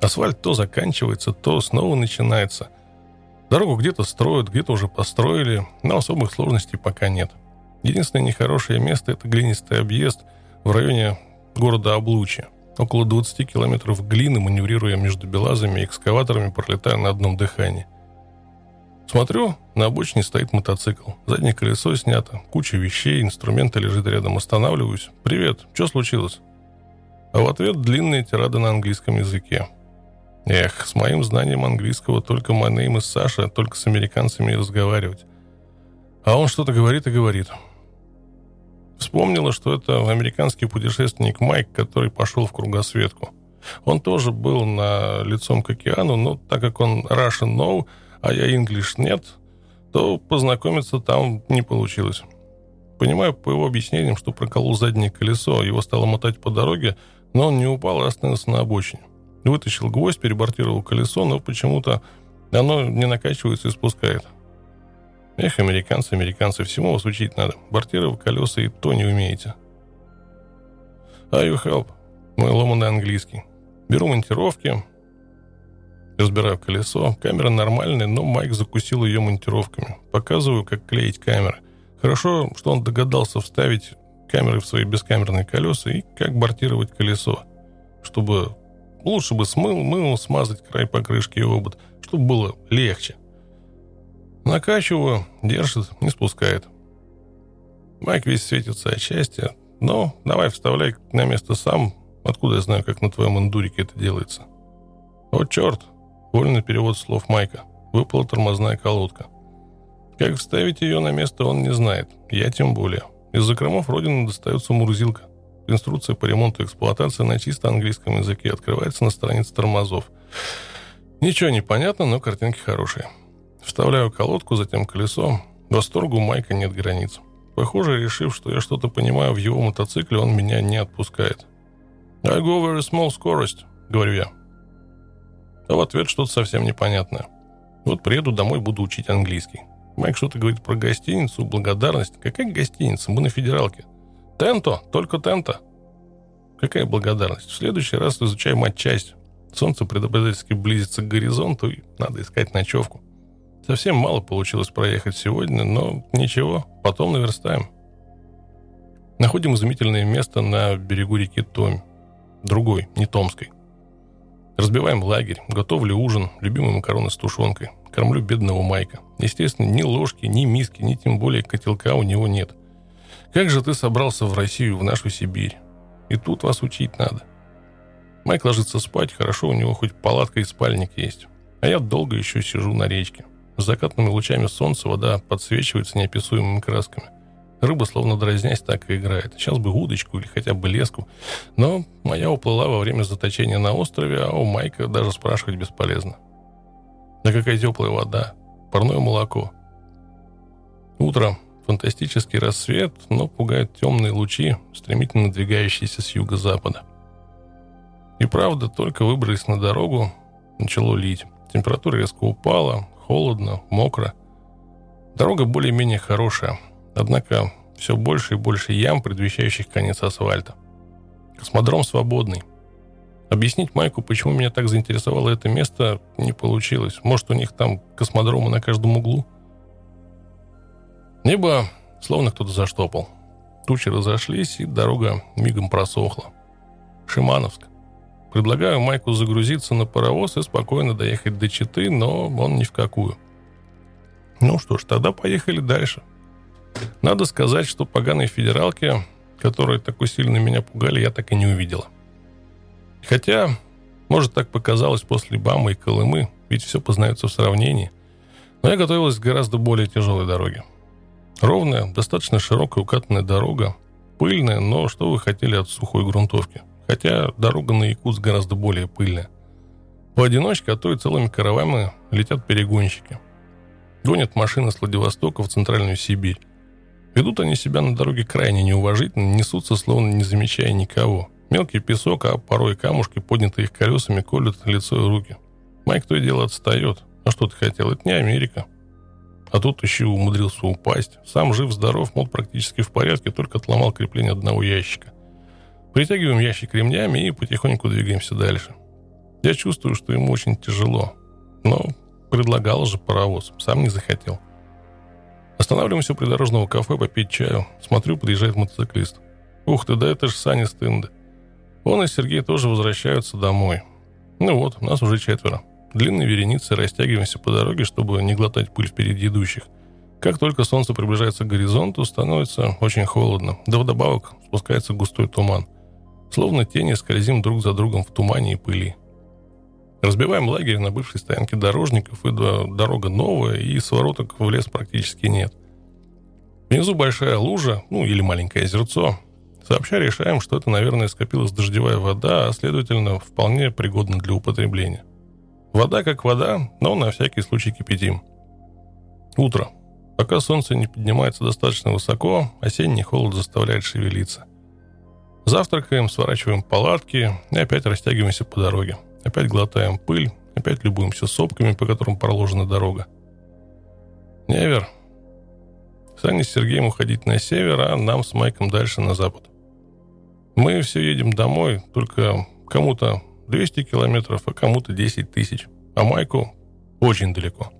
Асфальт то заканчивается, то снова начинается. Дорогу где-то строят, где-то уже построили, но особых сложностей пока нет. Единственное нехорошее место – это глинистый объезд в районе города Облучье. Около 20 километров глины, маневрируя между белазами и экскаваторами, пролетая на одном дыхании. Смотрю, на обочине стоит мотоцикл. Заднее колесо снято, куча вещей, инструменты лежит рядом. Останавливаюсь. «Привет, что случилось?» А в ответ длинные тирады на английском языке. Эх, с моим знанием английского только my name is Саша, только с американцами и разговаривать. А он что-то говорит и говорит. Вспомнила, что это американский путешественник Майк, который пошел в кругосветку. Он тоже был на лицом к океану, но так как он Russian know, а я English нет, то познакомиться там не получилось. Понимаю по его объяснениям, что проколол заднее колесо, его стало мотать по дороге, но он не упал и остановился на обочине. Вытащил гвоздь, перебортировал колесо, но почему-то оно не накачивается и спускает. Эх, американцы, американцы, всему вас учить надо. Бортировать колеса и то не умеете. Are you help? Мой ломанный английский. Беру монтировки, разбираю колесо. Камера нормальная, но Майк закусил ее монтировками. Показываю, как клеить камеры. Хорошо, что он догадался вставить камеры в свои бескамерные колеса и как бортировать колесо, чтобы лучше бы смыл, мыл, смазать край покрышки и обод, чтобы было легче. Накачиваю, держит, не спускает. Майк весь светится от счастья, но давай вставляй на место сам, откуда я знаю, как на твоем эндурике это делается. О, черт, вольный перевод слов Майка. Выпала тормозная колодка. Как вставить ее на место, он не знает. Я тем более. Из закромов Родины достается мурзилка. Инструкция по ремонту и эксплуатации на чисто английском языке открывается на странице тормозов. Ничего не понятно, но картинки хорошие. Вставляю колодку, затем колесо. Восторгу Майка нет границ. Похоже, решив, что я что-то понимаю в его мотоцикле, он меня не отпускает. «I go very small скорость», — говорю я. А в ответ что-то совсем непонятное. Вот приеду домой, буду учить английский. Майк что-то говорит про гостиницу, благодарность. Какая гостиница? Мы на федералке. Тенто, только тенто. Какая благодарность? В следующий раз изучай матчасть. Солнце предопределительски близится к горизонту, и надо искать ночевку. Совсем мало получилось проехать сегодня, но ничего, потом наверстаем. Находим изумительное место на берегу реки Томь. Другой, не Томской. Разбиваем лагерь, готовлю ужин, любимые макароны с тушенкой. Кормлю бедного Майка. Естественно, ни ложки, ни миски, ни тем более котелка у него нет. Как же ты собрался в Россию, в нашу Сибирь? И тут вас учить надо. Майк ложится спать, хорошо, у него хоть палатка и спальник есть. А я долго еще сижу на речке. С закатными лучами солнца вода подсвечивается неописуемыми красками. Рыба, словно дразнясь, так и играет. Сейчас бы удочку или хотя бы леску. Но моя уплыла во время заточения на острове, а у Майка даже спрашивать бесполезно. Да какая теплая вода. Парное молоко. Утро. Фантастический рассвет, но пугают темные лучи, стремительно надвигающиеся с юго-запада. И правда, только выбрались на дорогу, начало лить. Температура резко упала, холодно, мокро. Дорога более-менее хорошая, однако все больше и больше ям, предвещающих конец асфальта. Космодром свободный. Объяснить Майку, почему меня так заинтересовало это место, не получилось. Может, у них там космодромы на каждом углу? Небо словно кто-то заштопал. Тучи разошлись, и дорога мигом просохла. Шимановск. Предлагаю Майку загрузиться на паровоз и спокойно доехать до Читы, но он ни в какую. Ну что ж, тогда поехали дальше. Надо сказать, что поганые федералки, которые так сильно меня пугали, я так и не увидела. Хотя, может, так показалось после Бамы и Колымы, ведь все познается в сравнении. Но я готовилась к гораздо более тяжелой дороге. Ровная, достаточно широкая укатанная дорога, пыльная, но что вы хотели от сухой грунтовки? Хотя дорога на Якутск гораздо более пыльная. Поодиночке, а то и целыми каравами летят перегонщики. Гонят машины с Владивостока в Центральную Сибирь. Ведут они себя на дороге крайне неуважительно, несутся, словно не замечая никого. Мелкий песок, а порой камушки, поднятые их колесами, колют лицо и руки. Майк то и дело отстает. А что ты хотел? Это не Америка. А тут еще умудрился упасть. Сам жив-здоров, мод практически в порядке, только отломал крепление одного ящика. Притягиваем ящик ремнями и потихоньку двигаемся дальше. Я чувствую, что ему очень тяжело. Но предлагал же паровоз, сам не захотел. Останавливаемся у придорожного кафе попить чаю. Смотрю, подъезжает мотоциклист. Ух ты, да это же Саня Стенда. Он и Сергей тоже возвращаются домой. Ну вот, нас уже четверо. Длинной вереницей растягиваемся по дороге, чтобы не глотать пыль впереди идущих. Как только солнце приближается к горизонту, становится очень холодно. Да вдобавок спускается густой туман. Словно тени скользим друг за другом в тумане и пыли. Разбиваем лагерь на бывшей стоянке дорожников, и дорога новая, и свороток в лес практически нет. Внизу большая лужа, ну или маленькое озерцо. Сообща решаем, что это, наверное, скопилась дождевая вода, а следовательно, вполне пригодна для употребления. Вода как вода, но на всякий случай кипятим. Утро. Пока солнце не поднимается достаточно высоко, осенний холод заставляет шевелиться. Завтракаем, сворачиваем палатки и опять растягиваемся по дороге. Опять глотаем пыль, опять любуемся сопками, по которым проложена дорога. Невер. Саня с Сергеем уходить на север, а нам с Майком дальше на запад. Мы все едем домой, только кому-то 200 километров, а кому-то 10 тысяч. А Майку очень далеко.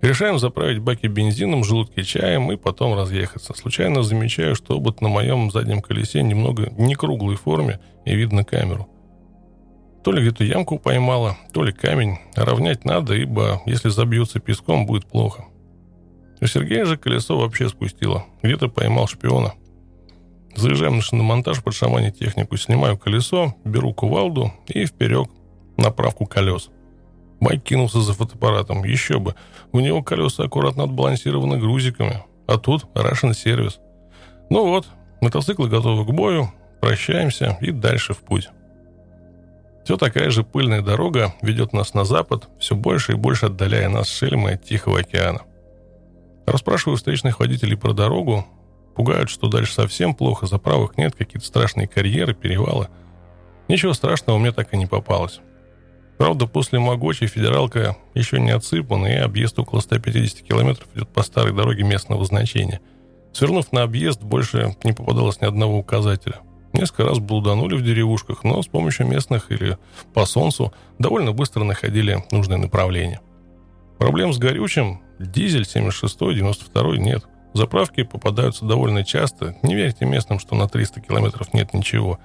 Решаем заправить баки бензином, желудки чаем и потом разъехаться. Случайно замечаю, что обод на моем заднем колесе немного не круглой форме и видно камеру. То ли где-то ямку поймала, то ли камень. равнять надо, ибо если забьется песком, будет плохо. У Сергея же колесо вообще спустило. Где-то поймал шпиона – Заезжаем на шиномонтаж, под шамане технику, снимаю колесо, беру кувалду и вперед на правку колес. Майк кинулся за фотоаппаратом. Еще бы. У него колеса аккуратно отбалансированы грузиками. А тут Russian сервис. Ну вот, мотоциклы готовы к бою, прощаемся и дальше в путь. Все такая же пыльная дорога ведет нас на запад, все больше и больше отдаляя нас с шельмы от Тихого океана. Расспрашиваю встречных водителей про дорогу, Пугают, что дальше совсем плохо, заправок нет, какие-то страшные карьеры, перевалы. Ничего страшного мне так и не попалось. Правда, после Могочи федералка еще не отсыпана, и объезд около 150 километров идет по старой дороге местного значения. Свернув на объезд, больше не попадалось ни одного указателя. Несколько раз блуданули в деревушках, но с помощью местных или по солнцу довольно быстро находили нужное направление. Проблем с горючим дизель 76-92 нет. Заправки попадаются довольно часто. Не верьте местным, что на 300 километров нет ничего.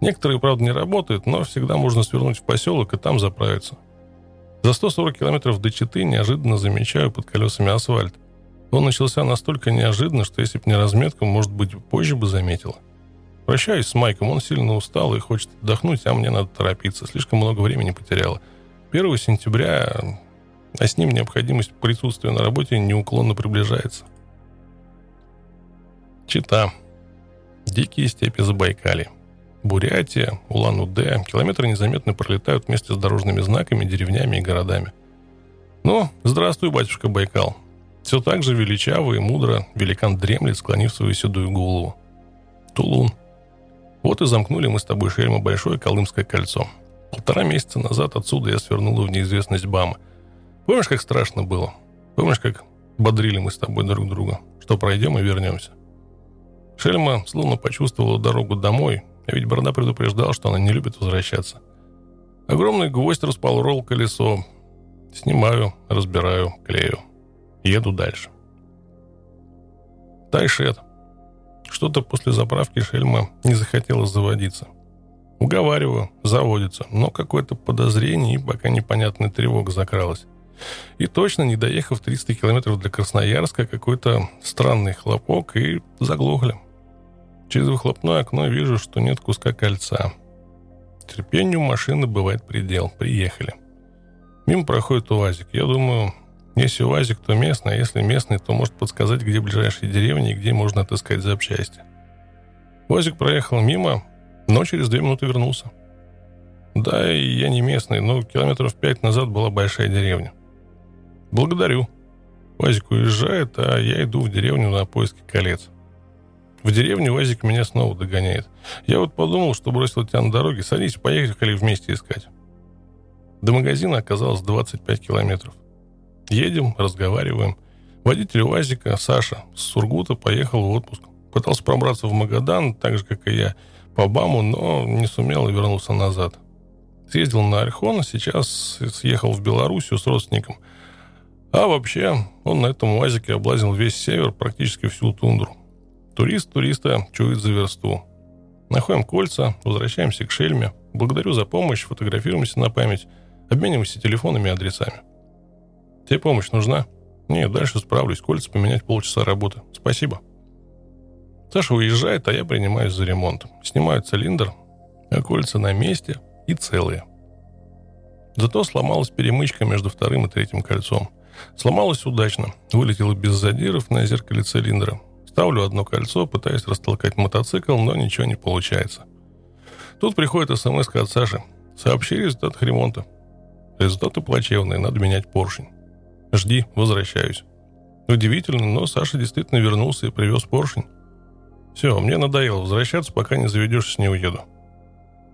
Некоторые, правда, не работают, но всегда можно свернуть в поселок и там заправиться. За 140 километров до Читы неожиданно замечаю под колесами асфальт. Он начался настолько неожиданно, что если бы не разметка, может быть, позже бы заметила. Прощаюсь с Майком, он сильно устал и хочет отдохнуть, а мне надо торопиться. Слишком много времени потеряла. 1 сентября, а с ним необходимость присутствия на работе неуклонно приближается. Чита. Дикие степи Забайкали. Бурятия, Улан-Удэ. Километры незаметно пролетают вместе с дорожными знаками, деревнями и городами. Ну, здравствуй, батюшка Байкал. Все так же величаво и мудро великан дремлет, склонив свою седую голову. Тулун. Вот и замкнули мы с тобой, Шельма, большое Колымское кольцо. Полтора месяца назад отсюда я свернула в неизвестность Бама. Помнишь, как страшно было? Помнишь, как бодрили мы с тобой друг друга? Что пройдем и вернемся? Шельма словно почувствовала дорогу домой, а ведь Борода предупреждал, что она не любит возвращаться. Огромный гвоздь распорол колесо. Снимаю, разбираю, клею. Еду дальше. Тайшет. Что-то после заправки Шельма не захотела заводиться. Уговариваю, заводится, но какое-то подозрение и пока непонятная тревога закралась. И точно, не доехав 300 километров до Красноярска, какой-то странный хлопок и заглохли. Через выхлопное окно вижу, что нет куска кольца. Терпению машины бывает предел. Приехали. Мимо проходит УАЗик. Я думаю, если УАЗик, то местный, а если местный, то может подсказать, где ближайшие деревни и где можно отыскать запчасти. УАЗик проехал мимо, но через две минуты вернулся. Да, и я не местный, но километров пять назад была большая деревня. Благодарю. Вазик уезжает, а я иду в деревню на поиски колец. В деревне Вазик меня снова догоняет. Я вот подумал, что бросил тебя на дороге. Садись, поехали вместе искать. До магазина оказалось 25 километров. Едем, разговариваем. Водитель УАЗика, Саша, с Сургута поехал в отпуск. Пытался пробраться в Магадан, так же, как и я, по БАМу, но не сумел и вернулся назад. Съездил на Архон, сейчас съехал в Белоруссию с родственником. А вообще, он на этом УАЗике облазил весь север, практически всю тундру. Турист туриста чует за версту. Находим кольца, возвращаемся к Шельме. Благодарю за помощь, фотографируемся на память, обмениваемся телефонами и адресами. Тебе помощь нужна? Нет, дальше справлюсь. Кольца поменять полчаса работы. Спасибо. Саша уезжает, а я принимаюсь за ремонт. Снимаю цилиндр, а кольца на месте и целые. Зато сломалась перемычка между вторым и третьим кольцом. Сломалась удачно. Вылетела без задиров на зеркале цилиндра. Ставлю одно кольцо, пытаюсь растолкать мотоцикл, но ничего не получается. Тут приходит смс от Саши. Сообщи результат ремонта. Результаты плачевные, надо менять поршень. Жди, возвращаюсь. Удивительно, но Саша действительно вернулся и привез поршень. Все, мне надоело возвращаться, пока не заведешься, не уеду.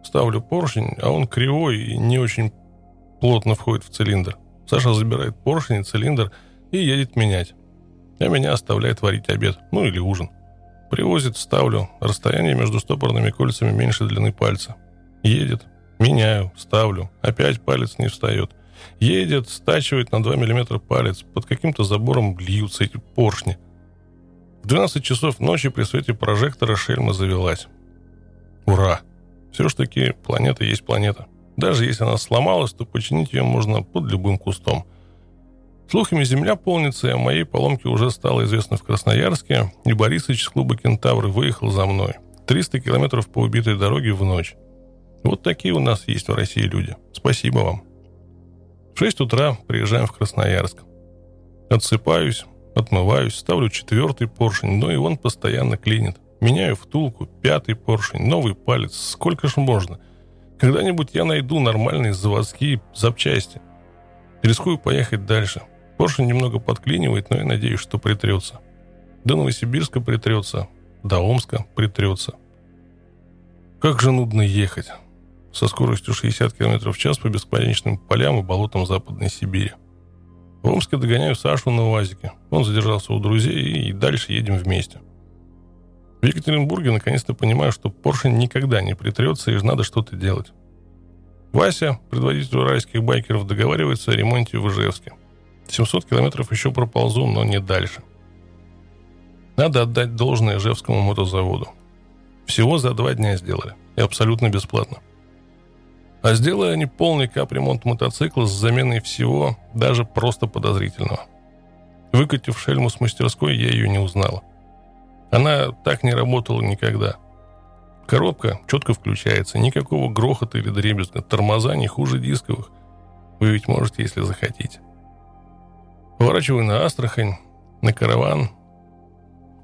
Ставлю поршень, а он кривой и не очень плотно входит в цилиндр. Саша забирает поршень и цилиндр и едет менять. А меня оставляет варить обед, ну или ужин. Привозит, ставлю. Расстояние между стопорными кольцами меньше длины пальца. Едет. Меняю, ставлю. Опять палец не встает. Едет, стачивает на 2 мм палец. Под каким-то забором льются эти поршни – в 12 часов ночи при свете прожектора шельма завелась. Ура! Все ж таки планета есть планета. Даже если она сломалась, то починить ее можно под любым кустом. Слухами земля полнится, и о моей поломке уже стало известно в Красноярске, и Борисович с клуба «Кентавры» выехал за мной. 300 километров по убитой дороге в ночь. Вот такие у нас есть в России люди. Спасибо вам. В 6 утра приезжаем в Красноярск. Отсыпаюсь, Отмываюсь, ставлю четвертый поршень, но и он постоянно клинит. Меняю втулку, пятый поршень, новый палец. Сколько ж можно? Когда-нибудь я найду нормальные заводские запчасти. Рискую поехать дальше. Поршень немного подклинивает, но я надеюсь, что притрется. До Новосибирска притрется, до Омска притрется. Как же нудно ехать. Со скоростью 60 км в час по бесконечным полям и болотам Западной Сибири. В Омске догоняю Сашу на УАЗике. Он задержался у друзей, и дальше едем вместе. В Екатеринбурге наконец-то понимаю, что поршень никогда не притрется, и надо что-то делать. Вася, предводитель уральских байкеров, договаривается о ремонте в Ижевске. 700 километров еще проползу, но не дальше. Надо отдать должное Ижевскому мотозаводу. Всего за два дня сделали. И абсолютно бесплатно. А сделали они полный капремонт мотоцикла с заменой всего, даже просто подозрительного. Выкатив шельму с мастерской, я ее не узнала. Она так не работала никогда. Коробка четко включается, никакого грохота или дребезга, тормоза не хуже дисковых. Вы ведь можете, если захотите. Поворачиваю на Астрахань, на караван.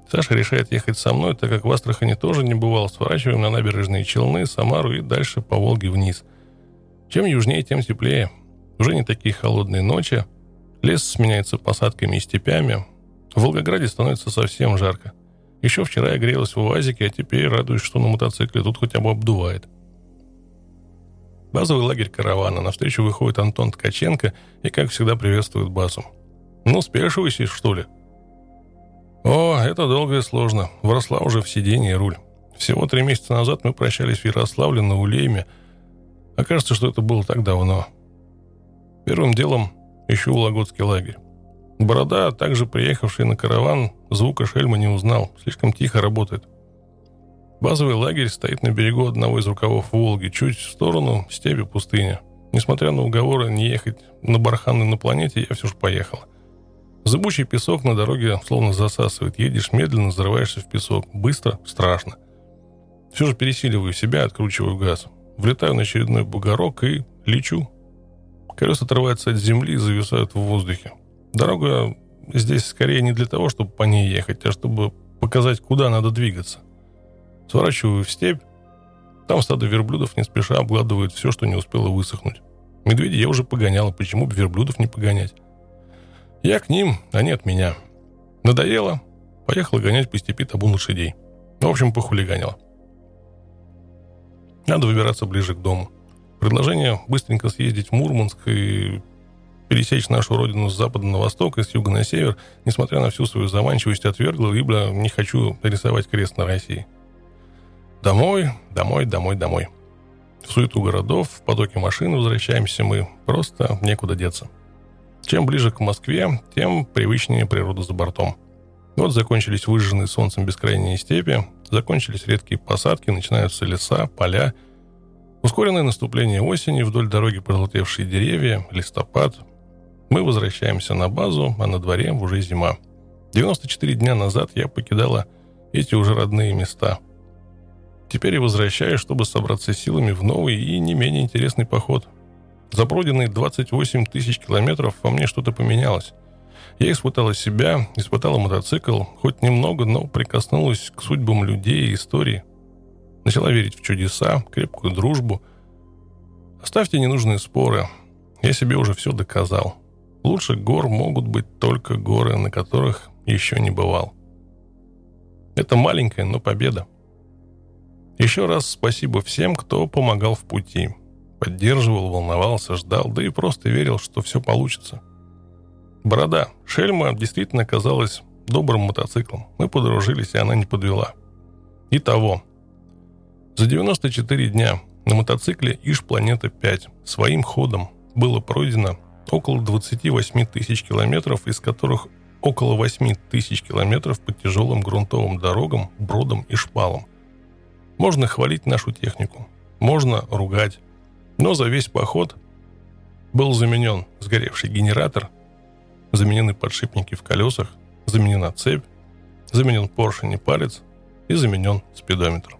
Саша решает ехать со мной, так как в Астрахани тоже не бывал. Сворачиваем на набережные Челны, Самару и дальше по Волге вниз – чем южнее, тем теплее. Уже не такие холодные ночи. Лес сменяется посадками и степями. В Волгограде становится совсем жарко. Еще вчера я грелась в УАЗике, а теперь радуюсь, что на мотоцикле тут хотя бы обдувает. Базовый лагерь каравана. Навстречу выходит Антон Ткаченко и, как всегда, приветствует базу. «Ну, спешивайся, что ли?» «О, это долго и сложно. Вросла уже в сиденье и руль. Всего три месяца назад мы прощались в Ярославле на Улейме – Окажется, что это было так давно. Первым делом ищу Вологодский лагерь. Борода, также приехавший на караван, звука шельма не узнал. Слишком тихо работает. Базовый лагерь стоит на берегу одного из рукавов Волги, чуть в сторону степи пустыня. Несмотря на уговоры не ехать на барханы на планете, я все же поехал. Зыбучий песок на дороге словно засасывает. Едешь медленно, взрываешься в песок. Быстро, страшно. Все же пересиливаю себя, откручиваю газ. Влетаю на очередной бугорок и лечу. Колеса отрываются от земли и зависают в воздухе. Дорога здесь скорее не для того, чтобы по ней ехать, а чтобы показать, куда надо двигаться. Сворачиваю в степь. Там стадо верблюдов не спеша обгладывают все, что не успело высохнуть. Медведи я уже погонял, почему бы верблюдов не погонять? Я к ним, они от меня. Надоело. Поехал гонять по степи табун лошадей. В общем, похулиганил. Надо выбираться ближе к дому. Предложение быстренько съездить в Мурманск и пересечь нашу родину с запада на восток и с юга на север, несмотря на всю свою заманчивость, отвергло, ибо не хочу рисовать крест на России. Домой, домой, домой, домой. В суету городов, в потоке машин возвращаемся мы. Просто некуда деться. Чем ближе к Москве, тем привычнее природа за бортом. Вот закончились выжженные солнцем бескрайние степи, закончились редкие посадки, начинаются леса, поля. Ускоренное наступление осени, вдоль дороги пожелтевшие деревья, листопад. Мы возвращаемся на базу, а на дворе уже зима. 94 дня назад я покидала эти уже родные места. Теперь я возвращаюсь, чтобы собраться силами в новый и не менее интересный поход – за пройденные 28 тысяч километров во мне что-то поменялось. Я испытала себя, испытала мотоцикл, хоть немного, но прикоснулась к судьбам людей и истории. Начала верить в чудеса, крепкую дружбу. Оставьте ненужные споры. Я себе уже все доказал. Лучше гор могут быть только горы, на которых еще не бывал. Это маленькая, но победа. Еще раз спасибо всем, кто помогал в пути. Поддерживал, волновался, ждал, да и просто верил, что все получится. Борода. Шельма действительно оказалась добрым мотоциклом. Мы подружились, и она не подвела. Итого. За 94 дня на мотоцикле Иж Планета 5 своим ходом было пройдено около 28 тысяч километров, из которых около 8 тысяч километров по тяжелым грунтовым дорогам, бродам и шпалам. Можно хвалить нашу технику, можно ругать, но за весь поход был заменен сгоревший генератор, заменены подшипники в колесах, заменена цепь, заменен поршень и палец и заменен спидометр.